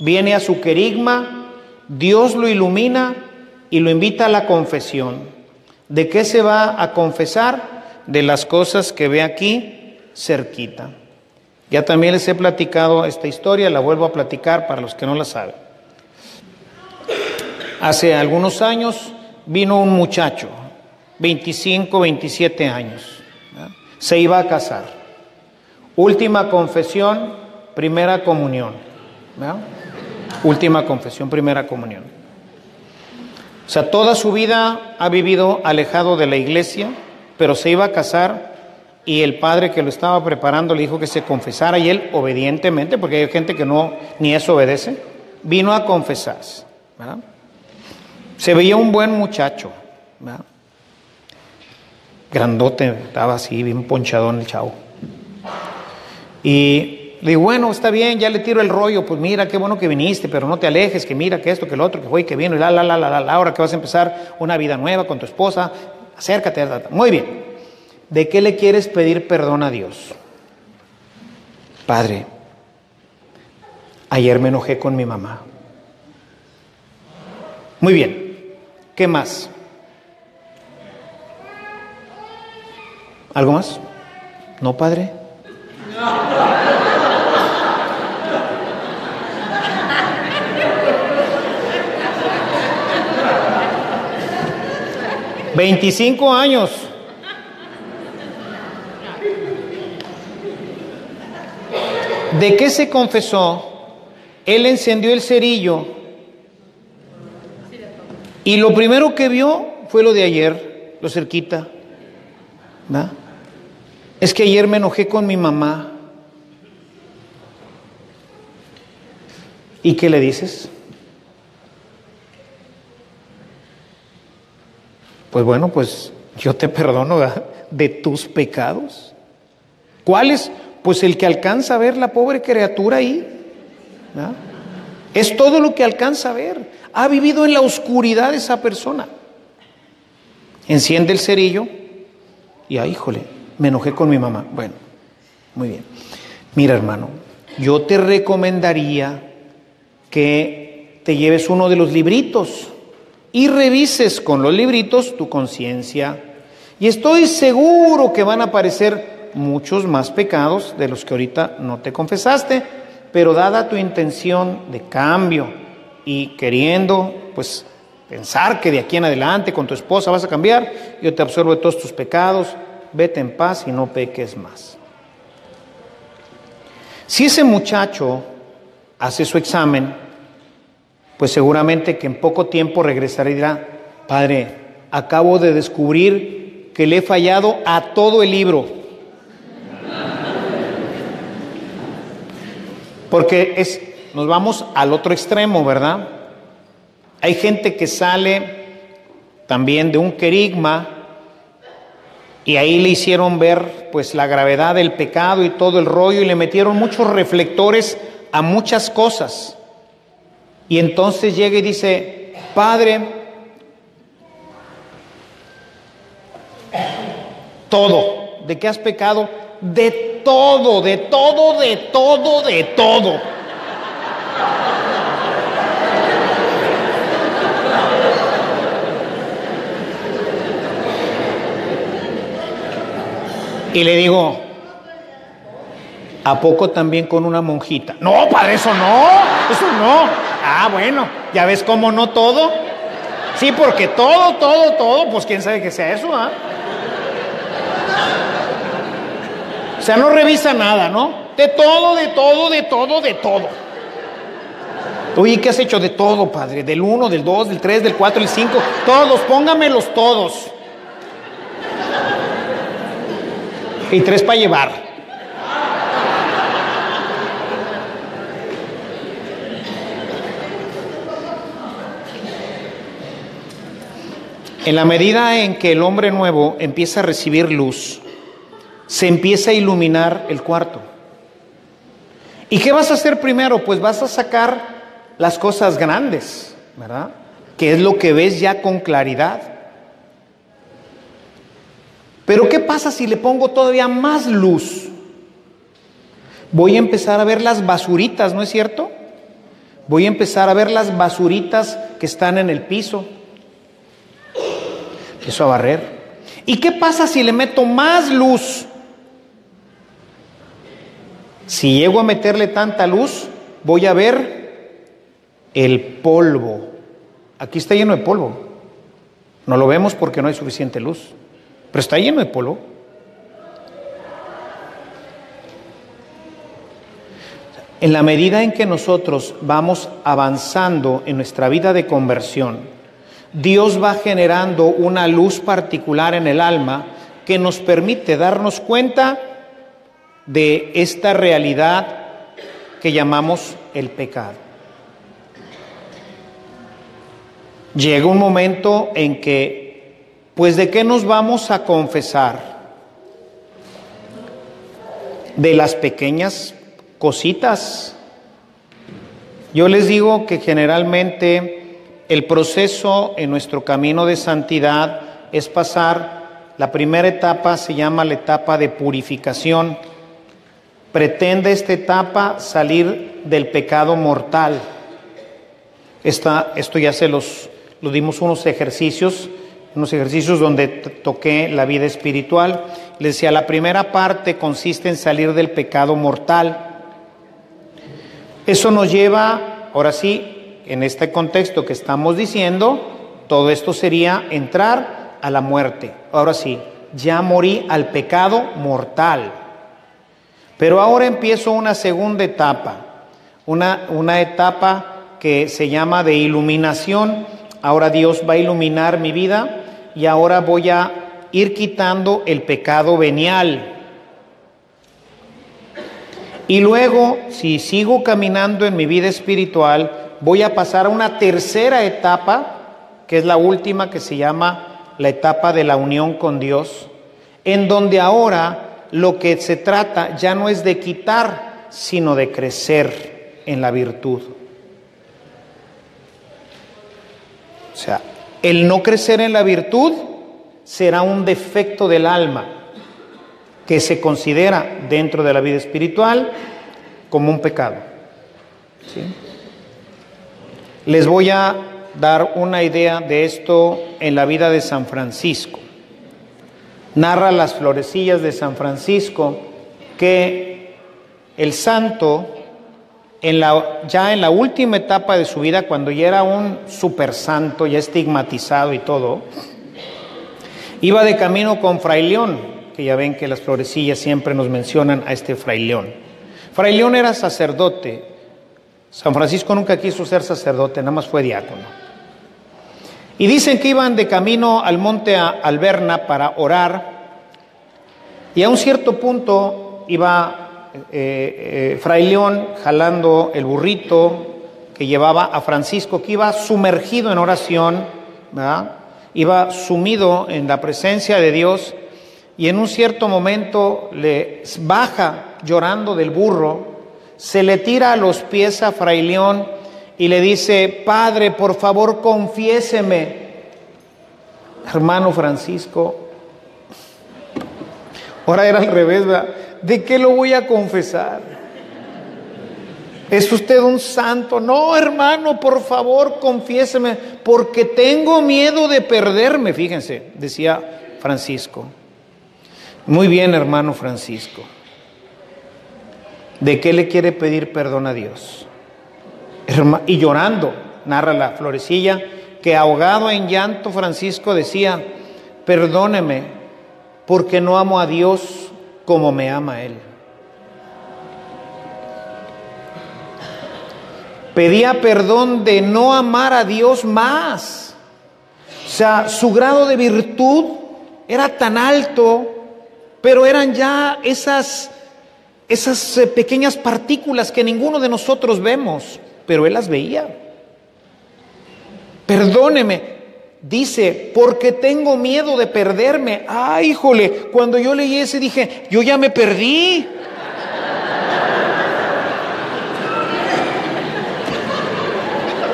viene a su querigma, Dios lo ilumina y lo invita a la confesión. ¿De qué se va a confesar? De las cosas que ve aquí cerquita. Ya también les he platicado esta historia, la vuelvo a platicar para los que no la saben. Hace algunos años vino un muchacho, 25, 27 años, se iba a casar. Última confesión, primera comunión. Última confesión, primera comunión. O sea, toda su vida ha vivido alejado de la iglesia, pero se iba a casar y el padre que lo estaba preparando le dijo que se confesara y él obedientemente, porque hay gente que no ni eso obedece, vino a confesarse. Se veía un buen muchacho, ¿verdad? Grandote, estaba así, bien ponchadón el chavo. Y le digo, bueno, está bien, ya le tiro el rollo, pues mira, qué bueno que viniste, pero no te alejes, que mira, que esto, que lo otro, que fue y que vino, y la, la, la, la, la, ahora que vas a empezar una vida nueva con tu esposa, acércate. Muy bien. ¿De qué le quieres pedir perdón a Dios? Padre, ayer me enojé con mi mamá. Muy bien. ¿Qué más? ¿Algo más? ¿No, padre? Veinticinco años. ¿De qué se confesó? Él encendió el cerillo y lo primero que vio fue lo de ayer, lo cerquita. Es que ayer me enojé con mi mamá. ¿Y qué le dices? Pues bueno, pues yo te perdono de tus pecados. ¿Cuáles? Pues el que alcanza a ver la pobre criatura ahí. Es todo lo que alcanza a ver. Ha vivido en la oscuridad esa persona. Enciende el cerillo y, ah, híjole, me enojé con mi mamá. Bueno, muy bien. Mira, hermano, yo te recomendaría que te lleves uno de los libritos y revises con los libritos tu conciencia. Y estoy seguro que van a aparecer muchos más pecados de los que ahorita no te confesaste, pero dada tu intención de cambio y queriendo, pues, pensar que de aquí en adelante con tu esposa vas a cambiar, yo te absorbo de todos tus pecados, vete en paz y no peques más. Si ese muchacho hace su examen, pues seguramente que en poco tiempo regresará y dirá, Padre, acabo de descubrir que le he fallado a todo el libro. Porque es, nos vamos al otro extremo, ¿verdad? Hay gente que sale también de un querigma y ahí le hicieron ver pues la gravedad del pecado y todo el rollo y le metieron muchos reflectores a muchas cosas. Y entonces llega y dice, Padre, todo, ¿de qué has pecado? De todo, de todo, de todo, de todo. Y le digo, ¿a poco también con una monjita? No, padre, eso no, eso no. Ah, bueno, ya ves cómo no todo. Sí, porque todo, todo, todo, pues quién sabe que sea eso, ¿ah? O sea, no revisa nada, ¿no? De todo, de todo, de todo, de todo. Oye, ¿qué has hecho de todo, padre? Del 1, del 2, del 3, del 4, del 5. Todos, póngamelos todos. Y tres para llevar. En la medida en que el hombre nuevo empieza a recibir luz, se empieza a iluminar el cuarto. ¿Y qué vas a hacer primero? Pues vas a sacar las cosas grandes, ¿verdad? Que es lo que ves ya con claridad. Pero ¿qué pasa si le pongo todavía más luz? Voy a empezar a ver las basuritas, ¿no es cierto? Voy a empezar a ver las basuritas que están en el piso. Empiezo a barrer. ¿Y qué pasa si le meto más luz? Si llego a meterle tanta luz, voy a ver el polvo. Aquí está lleno de polvo. No lo vemos porque no hay suficiente luz, pero está lleno de polvo. En la medida en que nosotros vamos avanzando en nuestra vida de conversión, Dios va generando una luz particular en el alma que nos permite darnos cuenta de esta realidad que llamamos el pecado. Llega un momento en que, pues de qué nos vamos a confesar? De las pequeñas cositas. Yo les digo que generalmente el proceso en nuestro camino de santidad es pasar, la primera etapa se llama la etapa de purificación. Pretende esta etapa salir del pecado mortal. Esta, esto ya se los, lo dimos unos ejercicios, unos ejercicios donde toqué la vida espiritual. Les decía, la primera parte consiste en salir del pecado mortal. Eso nos lleva, ahora sí, en este contexto que estamos diciendo, todo esto sería entrar a la muerte. Ahora sí, ya morí al pecado mortal. Pero ahora empiezo una segunda etapa, una, una etapa que se llama de iluminación. Ahora Dios va a iluminar mi vida y ahora voy a ir quitando el pecado venial. Y luego, si sigo caminando en mi vida espiritual, voy a pasar a una tercera etapa, que es la última, que se llama la etapa de la unión con Dios, en donde ahora lo que se trata ya no es de quitar, sino de crecer en la virtud. O sea, el no crecer en la virtud será un defecto del alma que se considera dentro de la vida espiritual como un pecado. Les voy a dar una idea de esto en la vida de San Francisco. Narra las florecillas de San Francisco que el santo, ya en la última etapa de su vida, cuando ya era un super santo, ya estigmatizado y todo, iba de camino con Fray León, ya ven que las florecillas siempre nos mencionan a este Fray León. Fray León era sacerdote. San Francisco nunca quiso ser sacerdote, nada más fue diácono. Y dicen que iban de camino al monte Alberna para orar y a un cierto punto iba eh, eh, Fray León jalando el burrito que llevaba a Francisco, que iba sumergido en oración, iba sumido en la presencia de Dios y en un cierto momento le baja llorando del burro, se le tira a los pies a Fray León y le dice, Padre, por favor, confiéseme. Hermano Francisco, ahora era al revés, ¿de qué lo voy a confesar? ¿Es usted un santo? No, hermano, por favor, confiéseme, porque tengo miedo de perderme, fíjense, decía Francisco. Muy bien, hermano Francisco. ¿De qué le quiere pedir perdón a Dios? Y llorando, narra la florecilla, que ahogado en llanto Francisco decía, perdóneme porque no amo a Dios como me ama Él. Pedía perdón de no amar a Dios más. O sea, su grado de virtud era tan alto pero eran ya esas, esas eh, pequeñas partículas que ninguno de nosotros vemos, pero él las veía. Perdóneme, dice, porque tengo miedo de perderme. Ay, híjole, cuando yo leí ese dije, yo ya me perdí.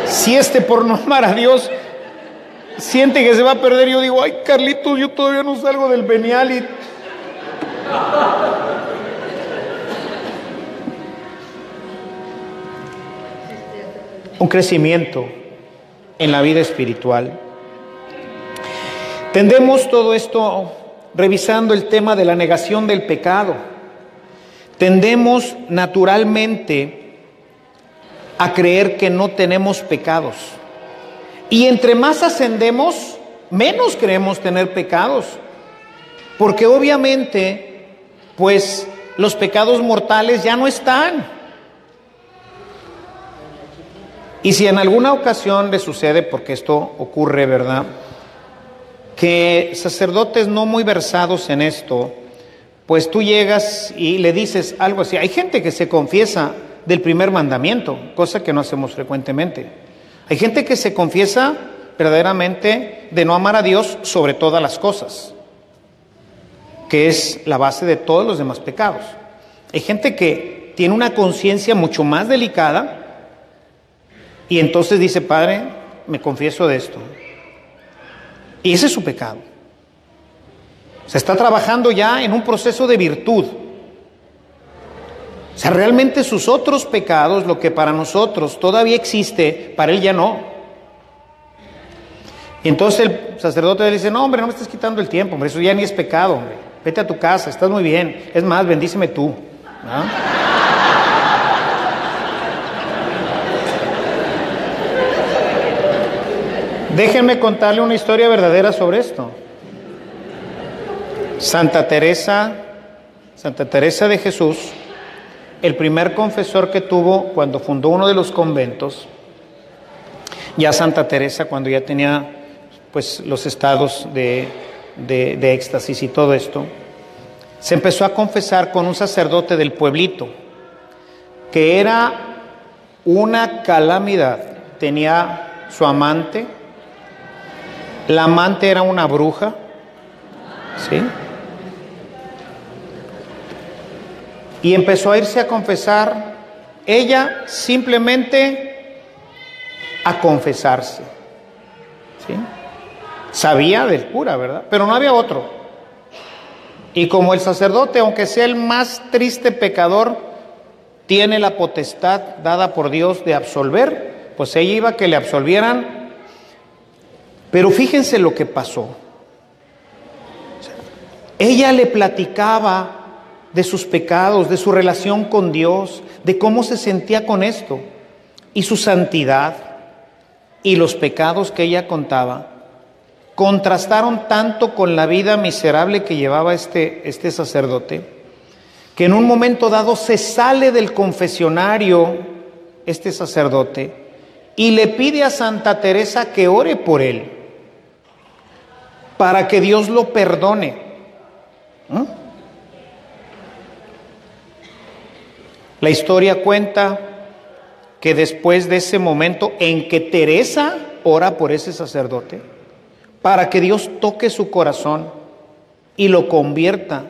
Si este por no amar a Dios siente que se va a perder. Yo digo, ay, Carlitos, yo todavía no salgo del venial y un crecimiento en la vida espiritual. Tendemos todo esto revisando el tema de la negación del pecado. Tendemos naturalmente a creer que no tenemos pecados. Y entre más ascendemos, menos creemos tener pecados. Porque obviamente, pues los pecados mortales ya no están. Y si en alguna ocasión le sucede, porque esto ocurre, ¿verdad? Que sacerdotes no muy versados en esto, pues tú llegas y le dices algo así. Hay gente que se confiesa del primer mandamiento, cosa que no hacemos frecuentemente. Hay gente que se confiesa verdaderamente de no amar a Dios sobre todas las cosas, que es la base de todos los demás pecados. Hay gente que tiene una conciencia mucho más delicada y entonces dice, Padre, me confieso de esto. Y ese es su pecado. Se está trabajando ya en un proceso de virtud. O sea, realmente sus otros pecados, lo que para nosotros todavía existe, para él ya no. Y entonces el sacerdote le dice, no, hombre, no me estés quitando el tiempo, hombre, eso ya ni es pecado, hombre. Vete a tu casa, estás muy bien. Es más, bendíceme tú. Déjenme contarle una historia verdadera sobre esto. Santa Teresa, Santa Teresa de Jesús, el primer confesor que tuvo cuando fundó uno de los conventos, ya Santa Teresa cuando ya tenía pues los estados de, de, de éxtasis y todo esto, se empezó a confesar con un sacerdote del pueblito, que era una calamidad. Tenía su amante, la amante era una bruja, ¿sí? Y empezó a irse a confesar, ella simplemente a confesarse, ¿sí? Sabía del cura, ¿verdad? Pero no había otro. Y como el sacerdote, aunque sea el más triste pecador, tiene la potestad dada por Dios de absolver, pues ella iba a que le absolvieran pero fíjense lo que pasó. Ella le platicaba de sus pecados, de su relación con Dios, de cómo se sentía con esto y su santidad y los pecados que ella contaba contrastaron tanto con la vida miserable que llevaba este, este sacerdote, que en un momento dado se sale del confesionario este sacerdote y le pide a Santa Teresa que ore por él para que Dios lo perdone. La historia cuenta que después de ese momento en que Teresa ora por ese sacerdote, para que Dios toque su corazón y lo convierta,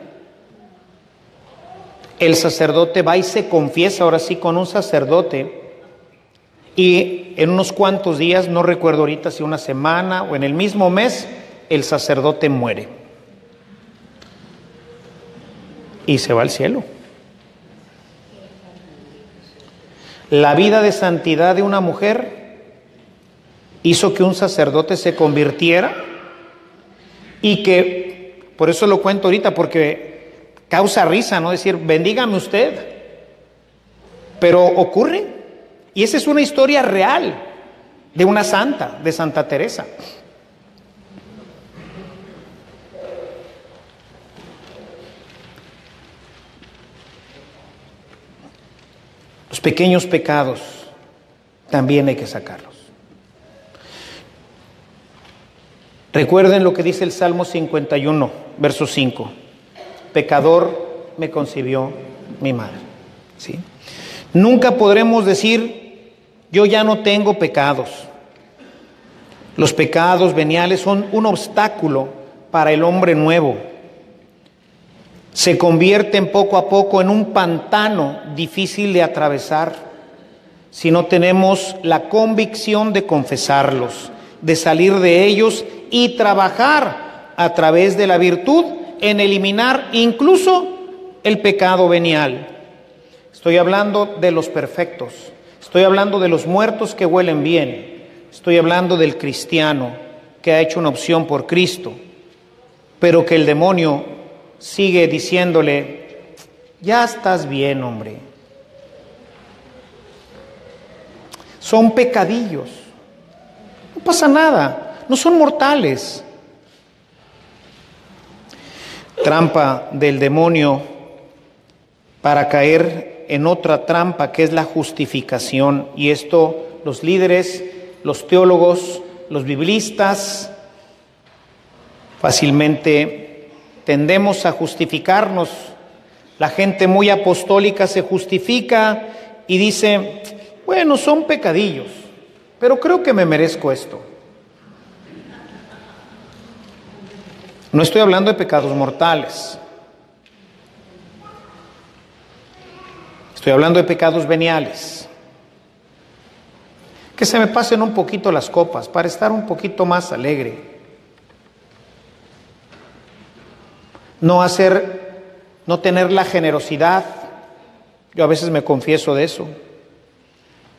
el sacerdote va y se confiesa ahora sí con un sacerdote y en unos cuantos días, no recuerdo ahorita si una semana o en el mismo mes, el sacerdote muere y se va al cielo. La vida de santidad de una mujer hizo que un sacerdote se convirtiera y que, por eso lo cuento ahorita, porque causa risa, ¿no? Decir, bendígame usted. Pero ocurre. Y esa es una historia real de una santa, de Santa Teresa. Los pequeños pecados también hay que sacarlos. Recuerden lo que dice el Salmo 51, verso 5. Pecador me concibió mi madre. ¿Sí? Nunca podremos decir, yo ya no tengo pecados. Los pecados veniales son un obstáculo para el hombre nuevo se convierten poco a poco en un pantano difícil de atravesar si no tenemos la convicción de confesarlos de salir de ellos y trabajar a través de la virtud en eliminar incluso el pecado venial. Estoy hablando de los perfectos, estoy hablando de los muertos que huelen bien, estoy hablando del cristiano que ha hecho una opción por Cristo, pero que el demonio sigue diciéndole, ya estás bien, hombre. Son pecadillos, no pasa nada, no son mortales. Trampa del demonio para caer en otra trampa que es la justificación. Y esto los líderes, los teólogos, los biblistas, fácilmente tendemos a justificarnos. La gente muy apostólica se justifica y dice, bueno, son pecadillos, pero creo que me merezco esto. No estoy hablando de pecados mortales. Estoy hablando de pecados veniales. Que se me pasen un poquito las copas para estar un poquito más alegre. No hacer, no tener la generosidad. Yo a veces me confieso de eso.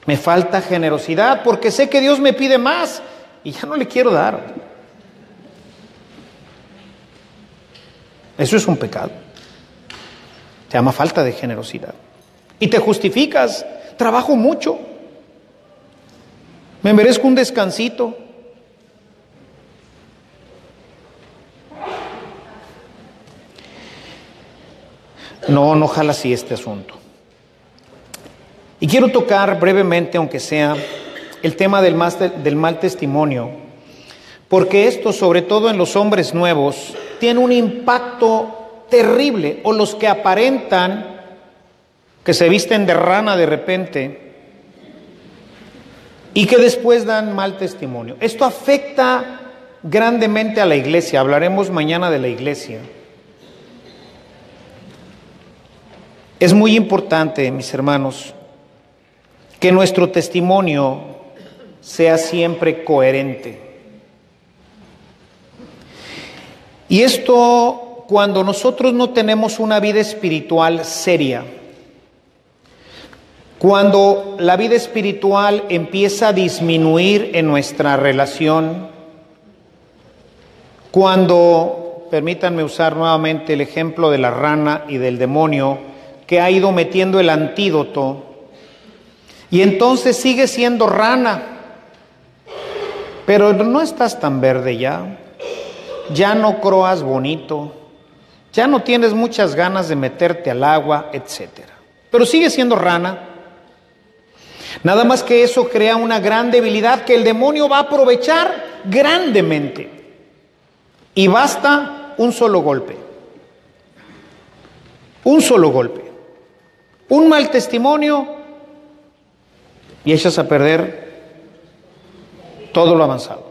Me falta generosidad porque sé que Dios me pide más y ya no le quiero dar. Eso es un pecado. Se llama falta de generosidad. Y te justificas, trabajo mucho, me merezco un descansito. No, no jala así este asunto. Y quiero tocar brevemente, aunque sea, el tema del del mal testimonio, porque esto, sobre todo en los hombres nuevos, tiene un impacto terrible, o los que aparentan que se visten de rana de repente y que después dan mal testimonio. Esto afecta grandemente a la iglesia, hablaremos mañana de la iglesia. Es muy importante, mis hermanos, que nuestro testimonio sea siempre coherente. Y esto cuando nosotros no tenemos una vida espiritual seria, cuando la vida espiritual empieza a disminuir en nuestra relación, cuando, permítanme usar nuevamente el ejemplo de la rana y del demonio, que ha ido metiendo el antídoto, y entonces sigue siendo rana, pero no estás tan verde ya ya no croas bonito, ya no tienes muchas ganas de meterte al agua, etc. Pero sigue siendo rana. Nada más que eso crea una gran debilidad que el demonio va a aprovechar grandemente. Y basta un solo golpe. Un solo golpe. Un mal testimonio y echas a perder todo lo avanzado.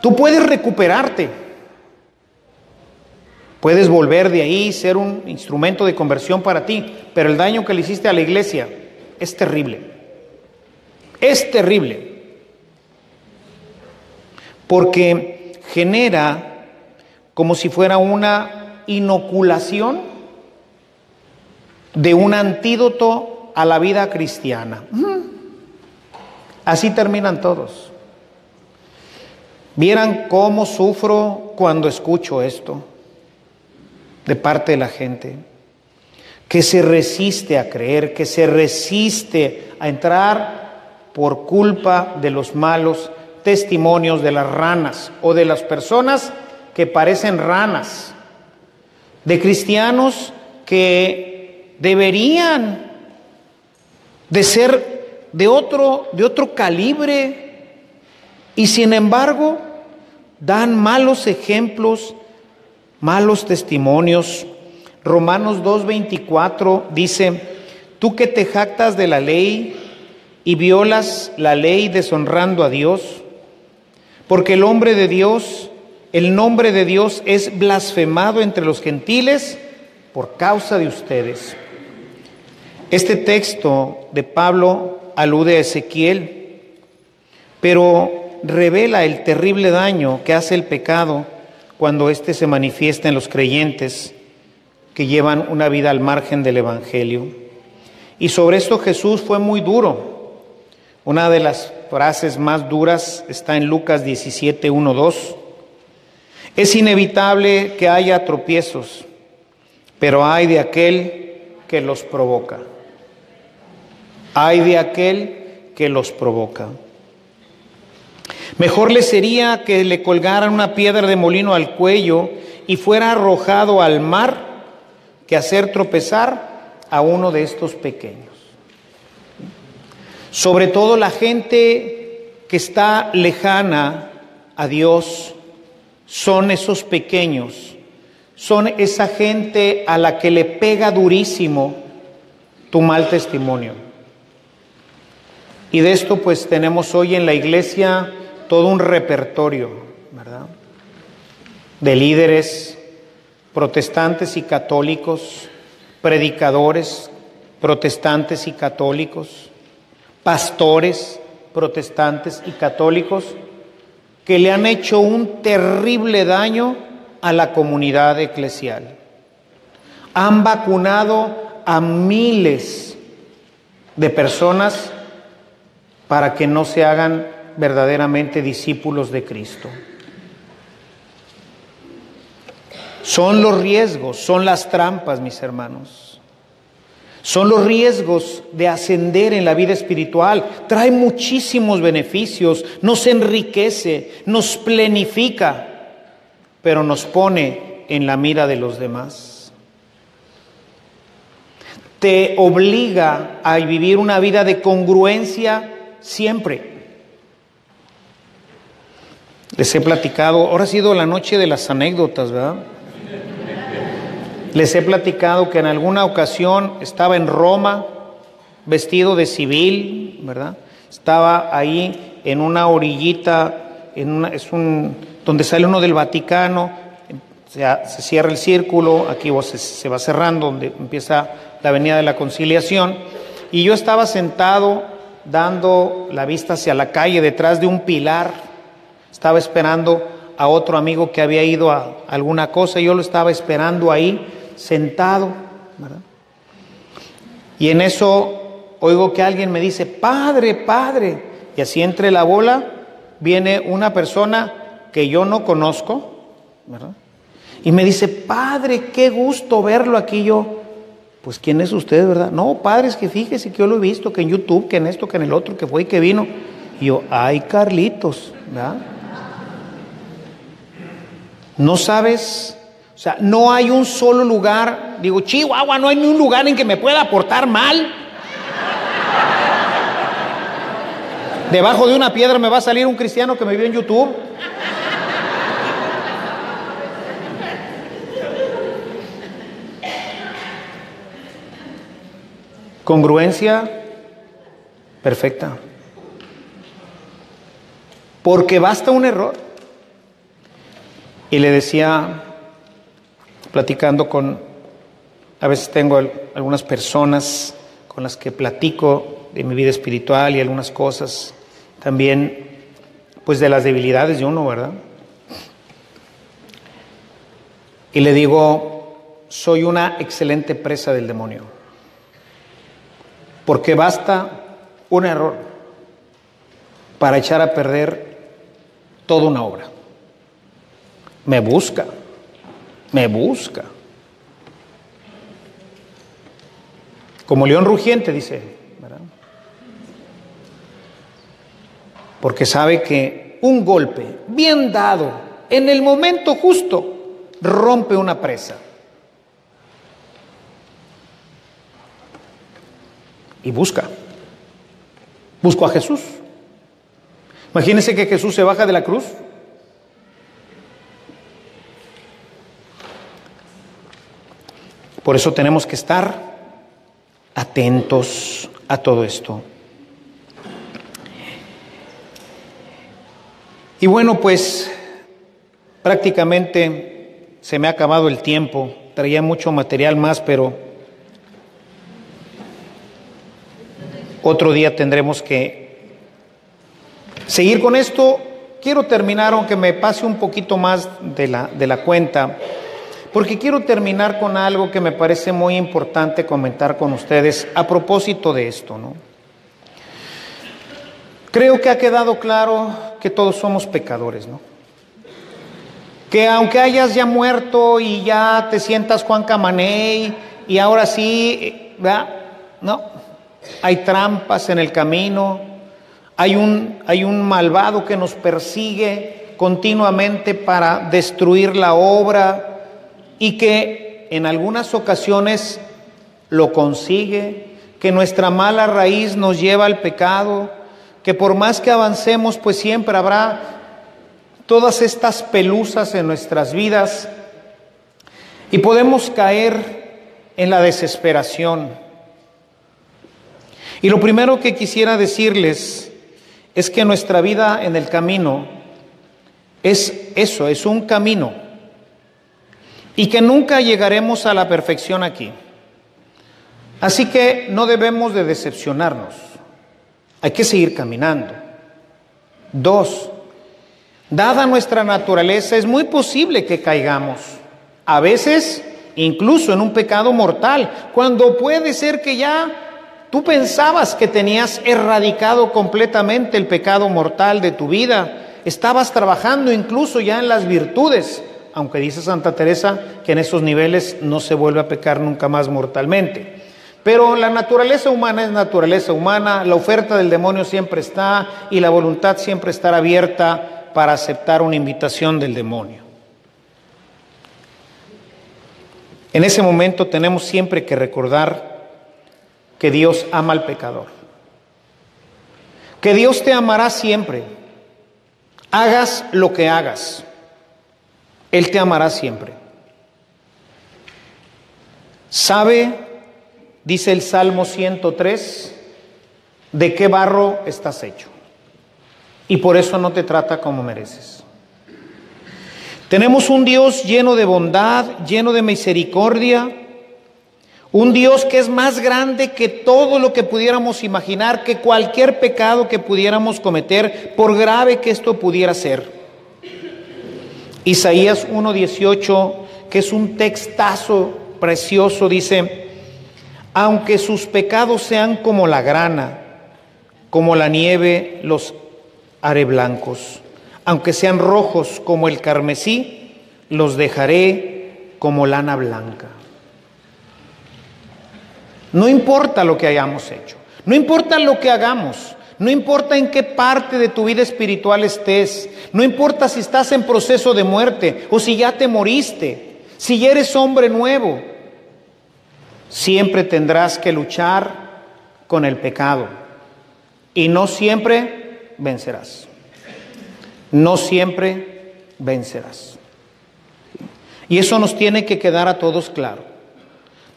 Tú puedes recuperarte. Puedes volver de ahí, ser un instrumento de conversión para ti, pero el daño que le hiciste a la iglesia es terrible. Es terrible. Porque genera como si fuera una inoculación de un antídoto a la vida cristiana. Así terminan todos. Vieran cómo sufro cuando escucho esto de parte de la gente, que se resiste a creer, que se resiste a entrar por culpa de los malos testimonios de las ranas o de las personas que parecen ranas, de cristianos que deberían de ser de otro, de otro calibre, y sin embargo dan malos ejemplos, malos testimonios. Romanos 2.24 dice, tú que te jactas de la ley y violas la ley deshonrando a Dios, porque el hombre de Dios, el nombre de Dios es blasfemado entre los gentiles por causa de ustedes. Este texto de Pablo alude a Ezequiel, pero revela el terrible daño que hace el pecado cuando éste se manifiesta en los creyentes que llevan una vida al margen del Evangelio. Y sobre esto Jesús fue muy duro. Una de las frases más duras está en Lucas 17, 1, 2. Es inevitable que haya tropiezos, pero hay de aquel que los provoca. Hay de aquel que los provoca. Mejor le sería que le colgaran una piedra de molino al cuello y fuera arrojado al mar que hacer tropezar a uno de estos pequeños. Sobre todo la gente que está lejana a Dios son esos pequeños, son esa gente a la que le pega durísimo tu mal testimonio. Y de esto pues tenemos hoy en la iglesia todo un repertorio, ¿verdad? De líderes protestantes y católicos, predicadores protestantes y católicos, pastores protestantes y católicos que le han hecho un terrible daño a la comunidad eclesial. Han vacunado a miles de personas para que no se hagan verdaderamente discípulos de Cristo. Son los riesgos, son las trampas, mis hermanos. Son los riesgos de ascender en la vida espiritual. Trae muchísimos beneficios, nos enriquece, nos plenifica, pero nos pone en la mira de los demás. Te obliga a vivir una vida de congruencia siempre. Les he platicado, ahora ha sido la noche de las anécdotas, ¿verdad? Les he platicado que en alguna ocasión estaba en Roma vestido de civil, ¿verdad? Estaba ahí en una orillita, en una, es un, donde sale uno del Vaticano, se, cierra el círculo, aquí se, se va cerrando, donde empieza la Avenida de la Conciliación, y yo estaba sentado dando la vista hacia la calle detrás de un pilar, estaba esperando a otro amigo que había ido a alguna cosa, yo lo estaba esperando ahí, sentado, ¿verdad? Y en eso oigo que alguien me dice, Padre, Padre, y así entre la bola viene una persona que yo no conozco, ¿verdad? Y me dice, Padre, qué gusto verlo aquí yo. Pues ¿quién es usted, verdad? No, padre, es que fíjese que yo lo he visto, que en YouTube, que en esto, que en el otro, que fue y que vino. Y yo, ay, Carlitos, ¿verdad? No sabes, o sea, no hay un solo lugar, digo, Chihuahua, no hay ni un lugar en que me pueda portar mal. Debajo de una piedra me va a salir un cristiano que me vio en YouTube. Congruencia perfecta. Porque basta un error. Y le decía, platicando con, a veces tengo algunas personas con las que platico de mi vida espiritual y algunas cosas, también pues de las debilidades de uno, ¿verdad? Y le digo, soy una excelente presa del demonio, porque basta un error para echar a perder toda una obra. Me busca, me busca. Como león rugiente, dice, ¿verdad? Porque sabe que un golpe bien dado en el momento justo rompe una presa. Y busca. Busco a Jesús. Imagínense que Jesús se baja de la cruz. Por eso tenemos que estar atentos a todo esto. Y bueno, pues prácticamente se me ha acabado el tiempo. Traía mucho material más, pero otro día tendremos que seguir con esto quiero terminar, aunque me pase un poquito más de la, de la cuenta, porque quiero terminar con algo que me parece muy importante comentar con ustedes a propósito de esto, ¿no? Creo que ha quedado claro que todos somos pecadores, ¿no? Que aunque hayas ya muerto y ya te sientas Juan Camaney y ahora sí. No, hay trampas en el camino, hay un, hay un malvado que nos persigue continuamente para destruir la obra y que en algunas ocasiones lo consigue, que nuestra mala raíz nos lleva al pecado, que por más que avancemos, pues siempre habrá todas estas pelusas en nuestras vidas y podemos caer en la desesperación. Y lo primero que quisiera decirles es que nuestra vida en el camino es eso, es un camino y que nunca llegaremos a la perfección aquí. Así que no debemos de decepcionarnos. Hay que seguir caminando. Dos, dada nuestra naturaleza, es muy posible que caigamos. A veces, incluso en un pecado mortal, cuando puede ser que ya tú pensabas que tenías erradicado completamente el pecado mortal de tu vida. Estabas trabajando incluso ya en las virtudes, aunque dice Santa Teresa que en esos niveles no se vuelve a pecar nunca más mortalmente. Pero la naturaleza humana es naturaleza humana, la oferta del demonio siempre está y la voluntad siempre estará abierta para aceptar una invitación del demonio. En ese momento tenemos siempre que recordar que Dios ama al pecador, que Dios te amará siempre, hagas lo que hagas, Él te amará siempre. Sabe Dice el Salmo 103, de qué barro estás hecho. Y por eso no te trata como mereces. Tenemos un Dios lleno de bondad, lleno de misericordia, un Dios que es más grande que todo lo que pudiéramos imaginar, que cualquier pecado que pudiéramos cometer, por grave que esto pudiera ser. Isaías 1.18, que es un textazo precioso, dice, aunque sus pecados sean como la grana, como la nieve los haré blancos, aunque sean rojos como el carmesí, los dejaré como lana blanca. No importa lo que hayamos hecho, no importa lo que hagamos, no importa en qué parte de tu vida espiritual estés, no importa si estás en proceso de muerte o si ya te moriste, si ya eres hombre nuevo, siempre tendrás que luchar con el pecado y no siempre vencerás. No siempre vencerás. Y eso nos tiene que quedar a todos claro.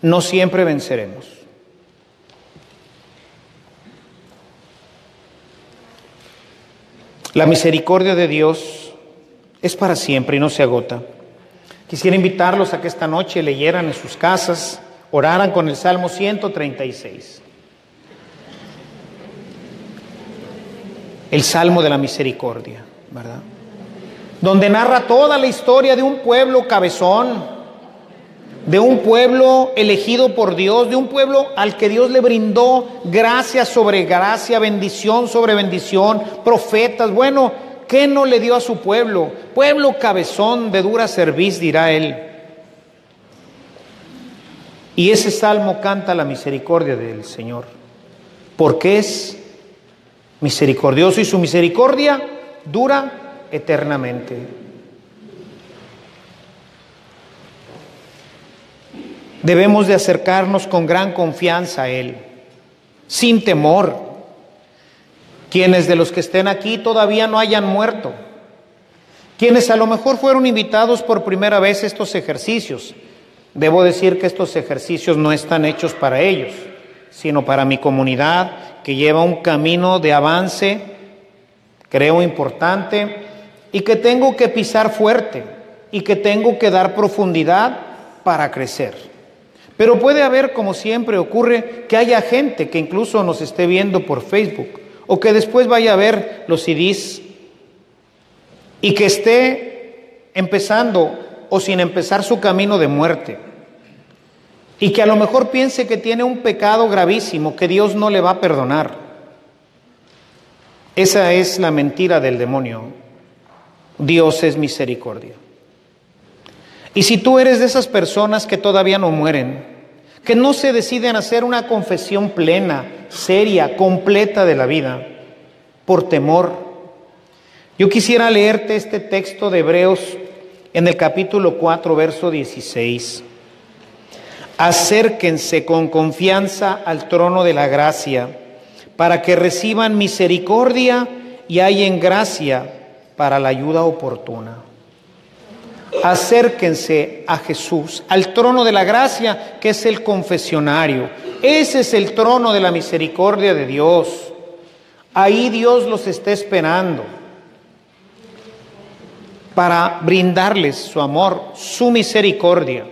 No siempre venceremos. La misericordia de Dios es para siempre y no se agota. Quisiera invitarlos a que esta noche leyeran en sus casas oraran con el Salmo 136. El Salmo de la Misericordia, ¿verdad? Donde narra toda la historia de un pueblo cabezón, de un pueblo elegido por Dios, de un pueblo al que Dios le brindó gracia sobre gracia, bendición sobre bendición, profetas. Bueno, ¿qué no le dio a su pueblo? Pueblo cabezón de dura cerviz, dirá él. Y ese salmo canta la misericordia del Señor, porque es misericordioso y su misericordia dura eternamente. Debemos de acercarnos con gran confianza a Él, sin temor. Quienes de los que estén aquí todavía no hayan muerto, quienes a lo mejor fueron invitados por primera vez a estos ejercicios, Debo decir que estos ejercicios no están hechos para ellos, sino para mi comunidad que lleva un camino de avance, creo importante, y que tengo que pisar fuerte y que tengo que dar profundidad para crecer. Pero puede haber, como siempre ocurre, que haya gente que incluso nos esté viendo por Facebook o que después vaya a ver los CDs y que esté empezando o sin empezar su camino de muerte y que a lo mejor piense que tiene un pecado gravísimo que Dios no le va a perdonar. Esa es la mentira del demonio. Dios es misericordia. Y si tú eres de esas personas que todavía no mueren, que no se deciden hacer una confesión plena, seria, completa de la vida, por temor, yo quisiera leerte este texto de Hebreos en el capítulo 4, verso 16. Acérquense con confianza al trono de la gracia para que reciban misericordia y hallen gracia para la ayuda oportuna. Acérquense a Jesús, al trono de la gracia, que es el confesionario. Ese es el trono de la misericordia de Dios. Ahí Dios los está esperando para brindarles su amor, su misericordia.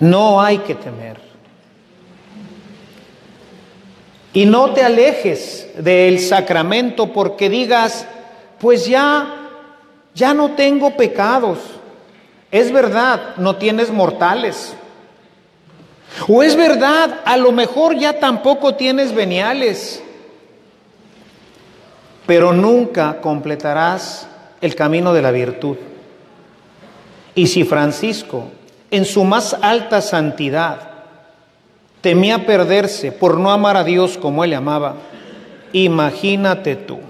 No hay que temer. Y no te alejes del sacramento porque digas, pues ya, ya no tengo pecados. Es verdad, no tienes mortales. O es verdad, a lo mejor ya tampoco tienes veniales pero nunca completarás el camino de la virtud. Y si Francisco, en su más alta santidad, temía perderse por no amar a Dios como él amaba, imagínate tú,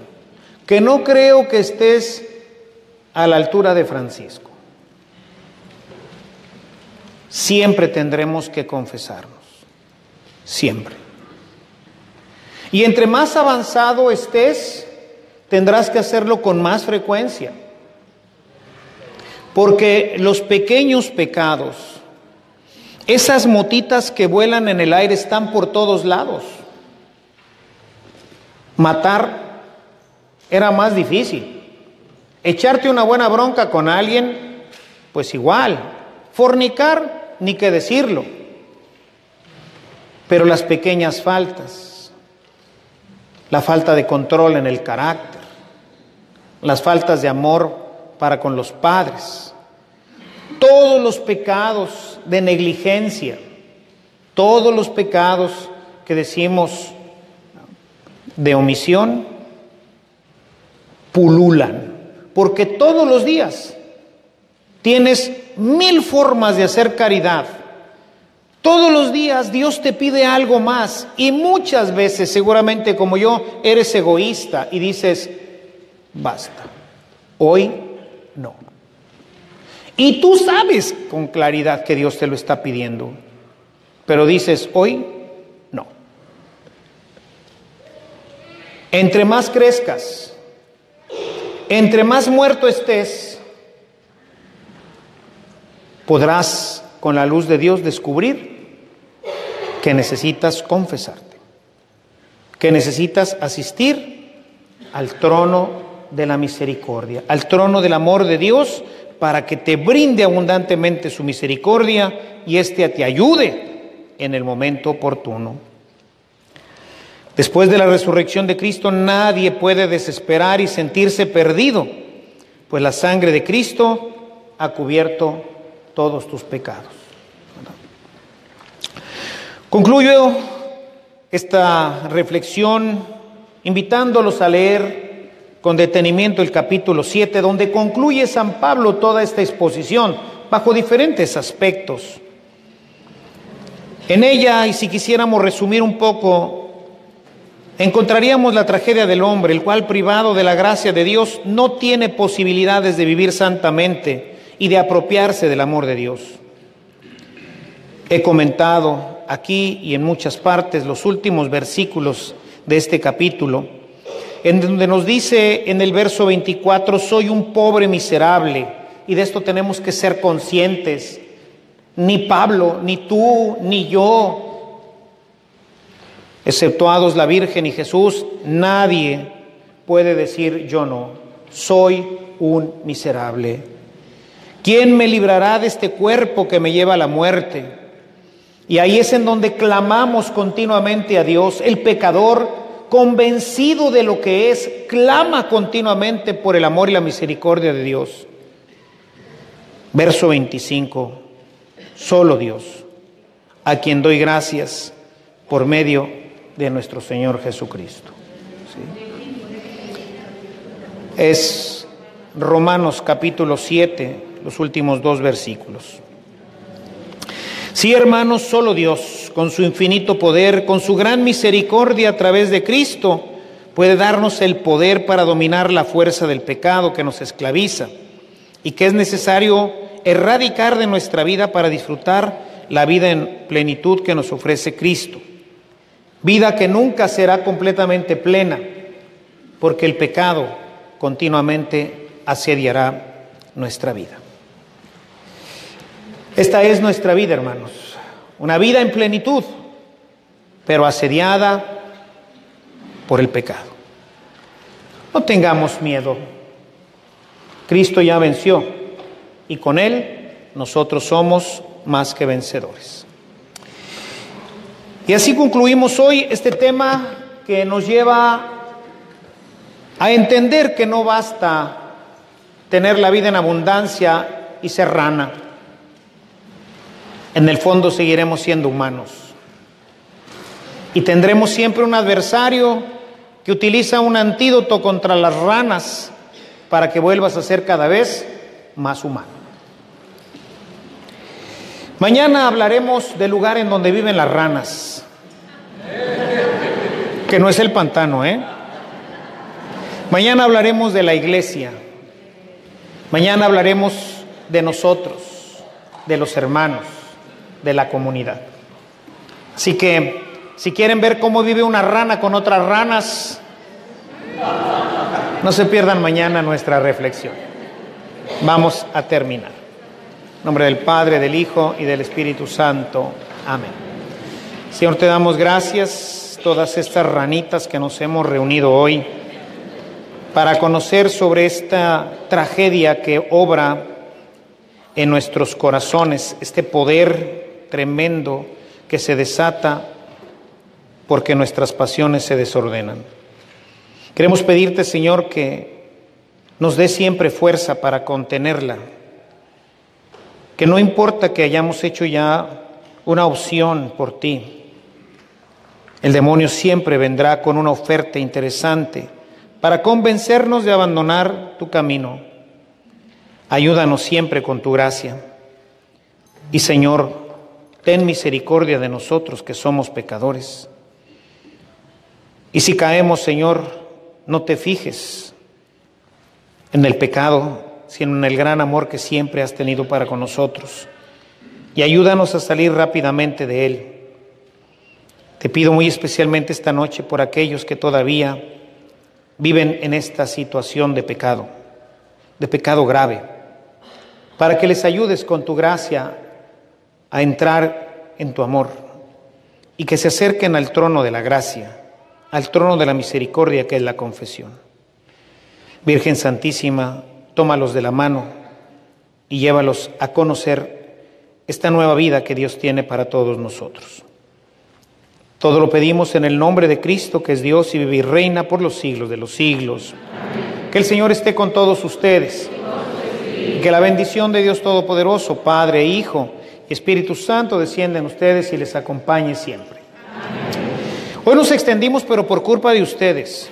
que no creo que estés a la altura de Francisco. Siempre tendremos que confesarnos, siempre. Y entre más avanzado estés, tendrás que hacerlo con más frecuencia. Porque los pequeños pecados, esas motitas que vuelan en el aire están por todos lados. Matar era más difícil. Echarte una buena bronca con alguien, pues igual. Fornicar, ni que decirlo. Pero las pequeñas faltas, la falta de control en el carácter, las faltas de amor para con los padres, todos los pecados de negligencia, todos los pecados que decimos de omisión, pululan, porque todos los días tienes mil formas de hacer caridad. Todos los días Dios te pide algo más y muchas veces, seguramente como yo, eres egoísta y dices, basta. Hoy no. Y tú sabes con claridad que Dios te lo está pidiendo, pero dices, hoy no. Entre más crezcas, entre más muerto estés, podrás con la luz de Dios descubrir que necesitas confesarte, que necesitas asistir al trono de la misericordia, al trono del amor de Dios, para que te brinde abundantemente su misericordia y éste te ayude en el momento oportuno. Después de la resurrección de Cristo nadie puede desesperar y sentirse perdido, pues la sangre de Cristo ha cubierto todos tus pecados. Concluyo esta reflexión invitándolos a leer con detenimiento el capítulo 7, donde concluye San Pablo toda esta exposición bajo diferentes aspectos. En ella, y si quisiéramos resumir un poco, encontraríamos la tragedia del hombre, el cual privado de la gracia de Dios no tiene posibilidades de vivir santamente y de apropiarse del amor de Dios. He comentado aquí y en muchas partes los últimos versículos de este capítulo en donde nos dice en el verso 24, soy un pobre miserable, y de esto tenemos que ser conscientes. Ni Pablo, ni tú, ni yo, exceptuados la Virgen y Jesús, nadie puede decir yo no, soy un miserable. ¿Quién me librará de este cuerpo que me lleva a la muerte? Y ahí es en donde clamamos continuamente a Dios. El pecador convencido de lo que es, clama continuamente por el amor y la misericordia de Dios. Verso 25, solo Dios, a quien doy gracias por medio de nuestro Señor Jesucristo. Es Romanos capítulo 7, los últimos dos versículos. Sí, hermanos, solo Dios, con su infinito poder, con su gran misericordia a través de Cristo, puede darnos el poder para dominar la fuerza del pecado que nos esclaviza y que es necesario erradicar de nuestra vida para disfrutar la vida en plenitud que nos ofrece Cristo. Vida que nunca será completamente plena, porque el pecado continuamente asediará nuestra vida. Esta es nuestra vida, hermanos. Una vida en plenitud, pero asediada por el pecado. No tengamos miedo. Cristo ya venció y con Él nosotros somos más que vencedores. Y así concluimos hoy este tema que nos lleva a entender que no basta tener la vida en abundancia y ser rana en el fondo seguiremos siendo humanos. Y tendremos siempre un adversario que utiliza un antídoto contra las ranas para que vuelvas a ser cada vez más humano. Mañana hablaremos del lugar en donde viven las ranas, que no es el pantano, ¿eh? Mañana hablaremos de la iglesia. Mañana hablaremos de nosotros, de los hermanos de la comunidad. Así que si quieren ver cómo vive una rana con otras ranas, no se pierdan mañana nuestra reflexión. Vamos a terminar. Nombre del Padre, del Hijo y del Espíritu Santo. Amén. Señor, te damos gracias todas estas ranitas que nos hemos reunido hoy para conocer sobre esta tragedia que obra en nuestros corazones, este poder tremendo que se desata porque nuestras pasiones se desordenan. Queremos pedirte, Señor, que nos dé siempre fuerza para contenerla, que no importa que hayamos hecho ya una opción por ti, el demonio siempre vendrá con una oferta interesante para convencernos de abandonar tu camino. Ayúdanos siempre con tu gracia. Y Señor, ten misericordia de nosotros que somos pecadores. Y si caemos, Señor, no te fijes en el pecado, sino en el gran amor que siempre has tenido para con nosotros. Y ayúdanos a salir rápidamente de él. Te pido muy especialmente esta noche por aquellos que todavía viven en esta situación de pecado, de pecado grave, para que les ayudes con tu gracia a entrar en tu amor y que se acerquen al trono de la gracia, al trono de la misericordia que es la confesión. Virgen Santísima, tómalos de la mano y llévalos a conocer esta nueva vida que Dios tiene para todos nosotros. Todo lo pedimos en el nombre de Cristo, que es Dios y vive y reina por los siglos de los siglos. Que el Señor esté con todos ustedes. Y que la bendición de Dios Todopoderoso, Padre Hijo, Espíritu Santo descienda en ustedes y les acompañe siempre. Hoy nos extendimos, pero por culpa de ustedes.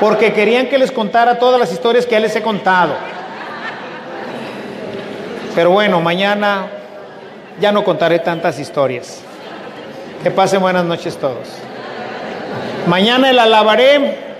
Porque querían que les contara todas las historias que ya les he contado. Pero bueno, mañana ya no contaré tantas historias. Que pasen buenas noches todos. Mañana el alabaré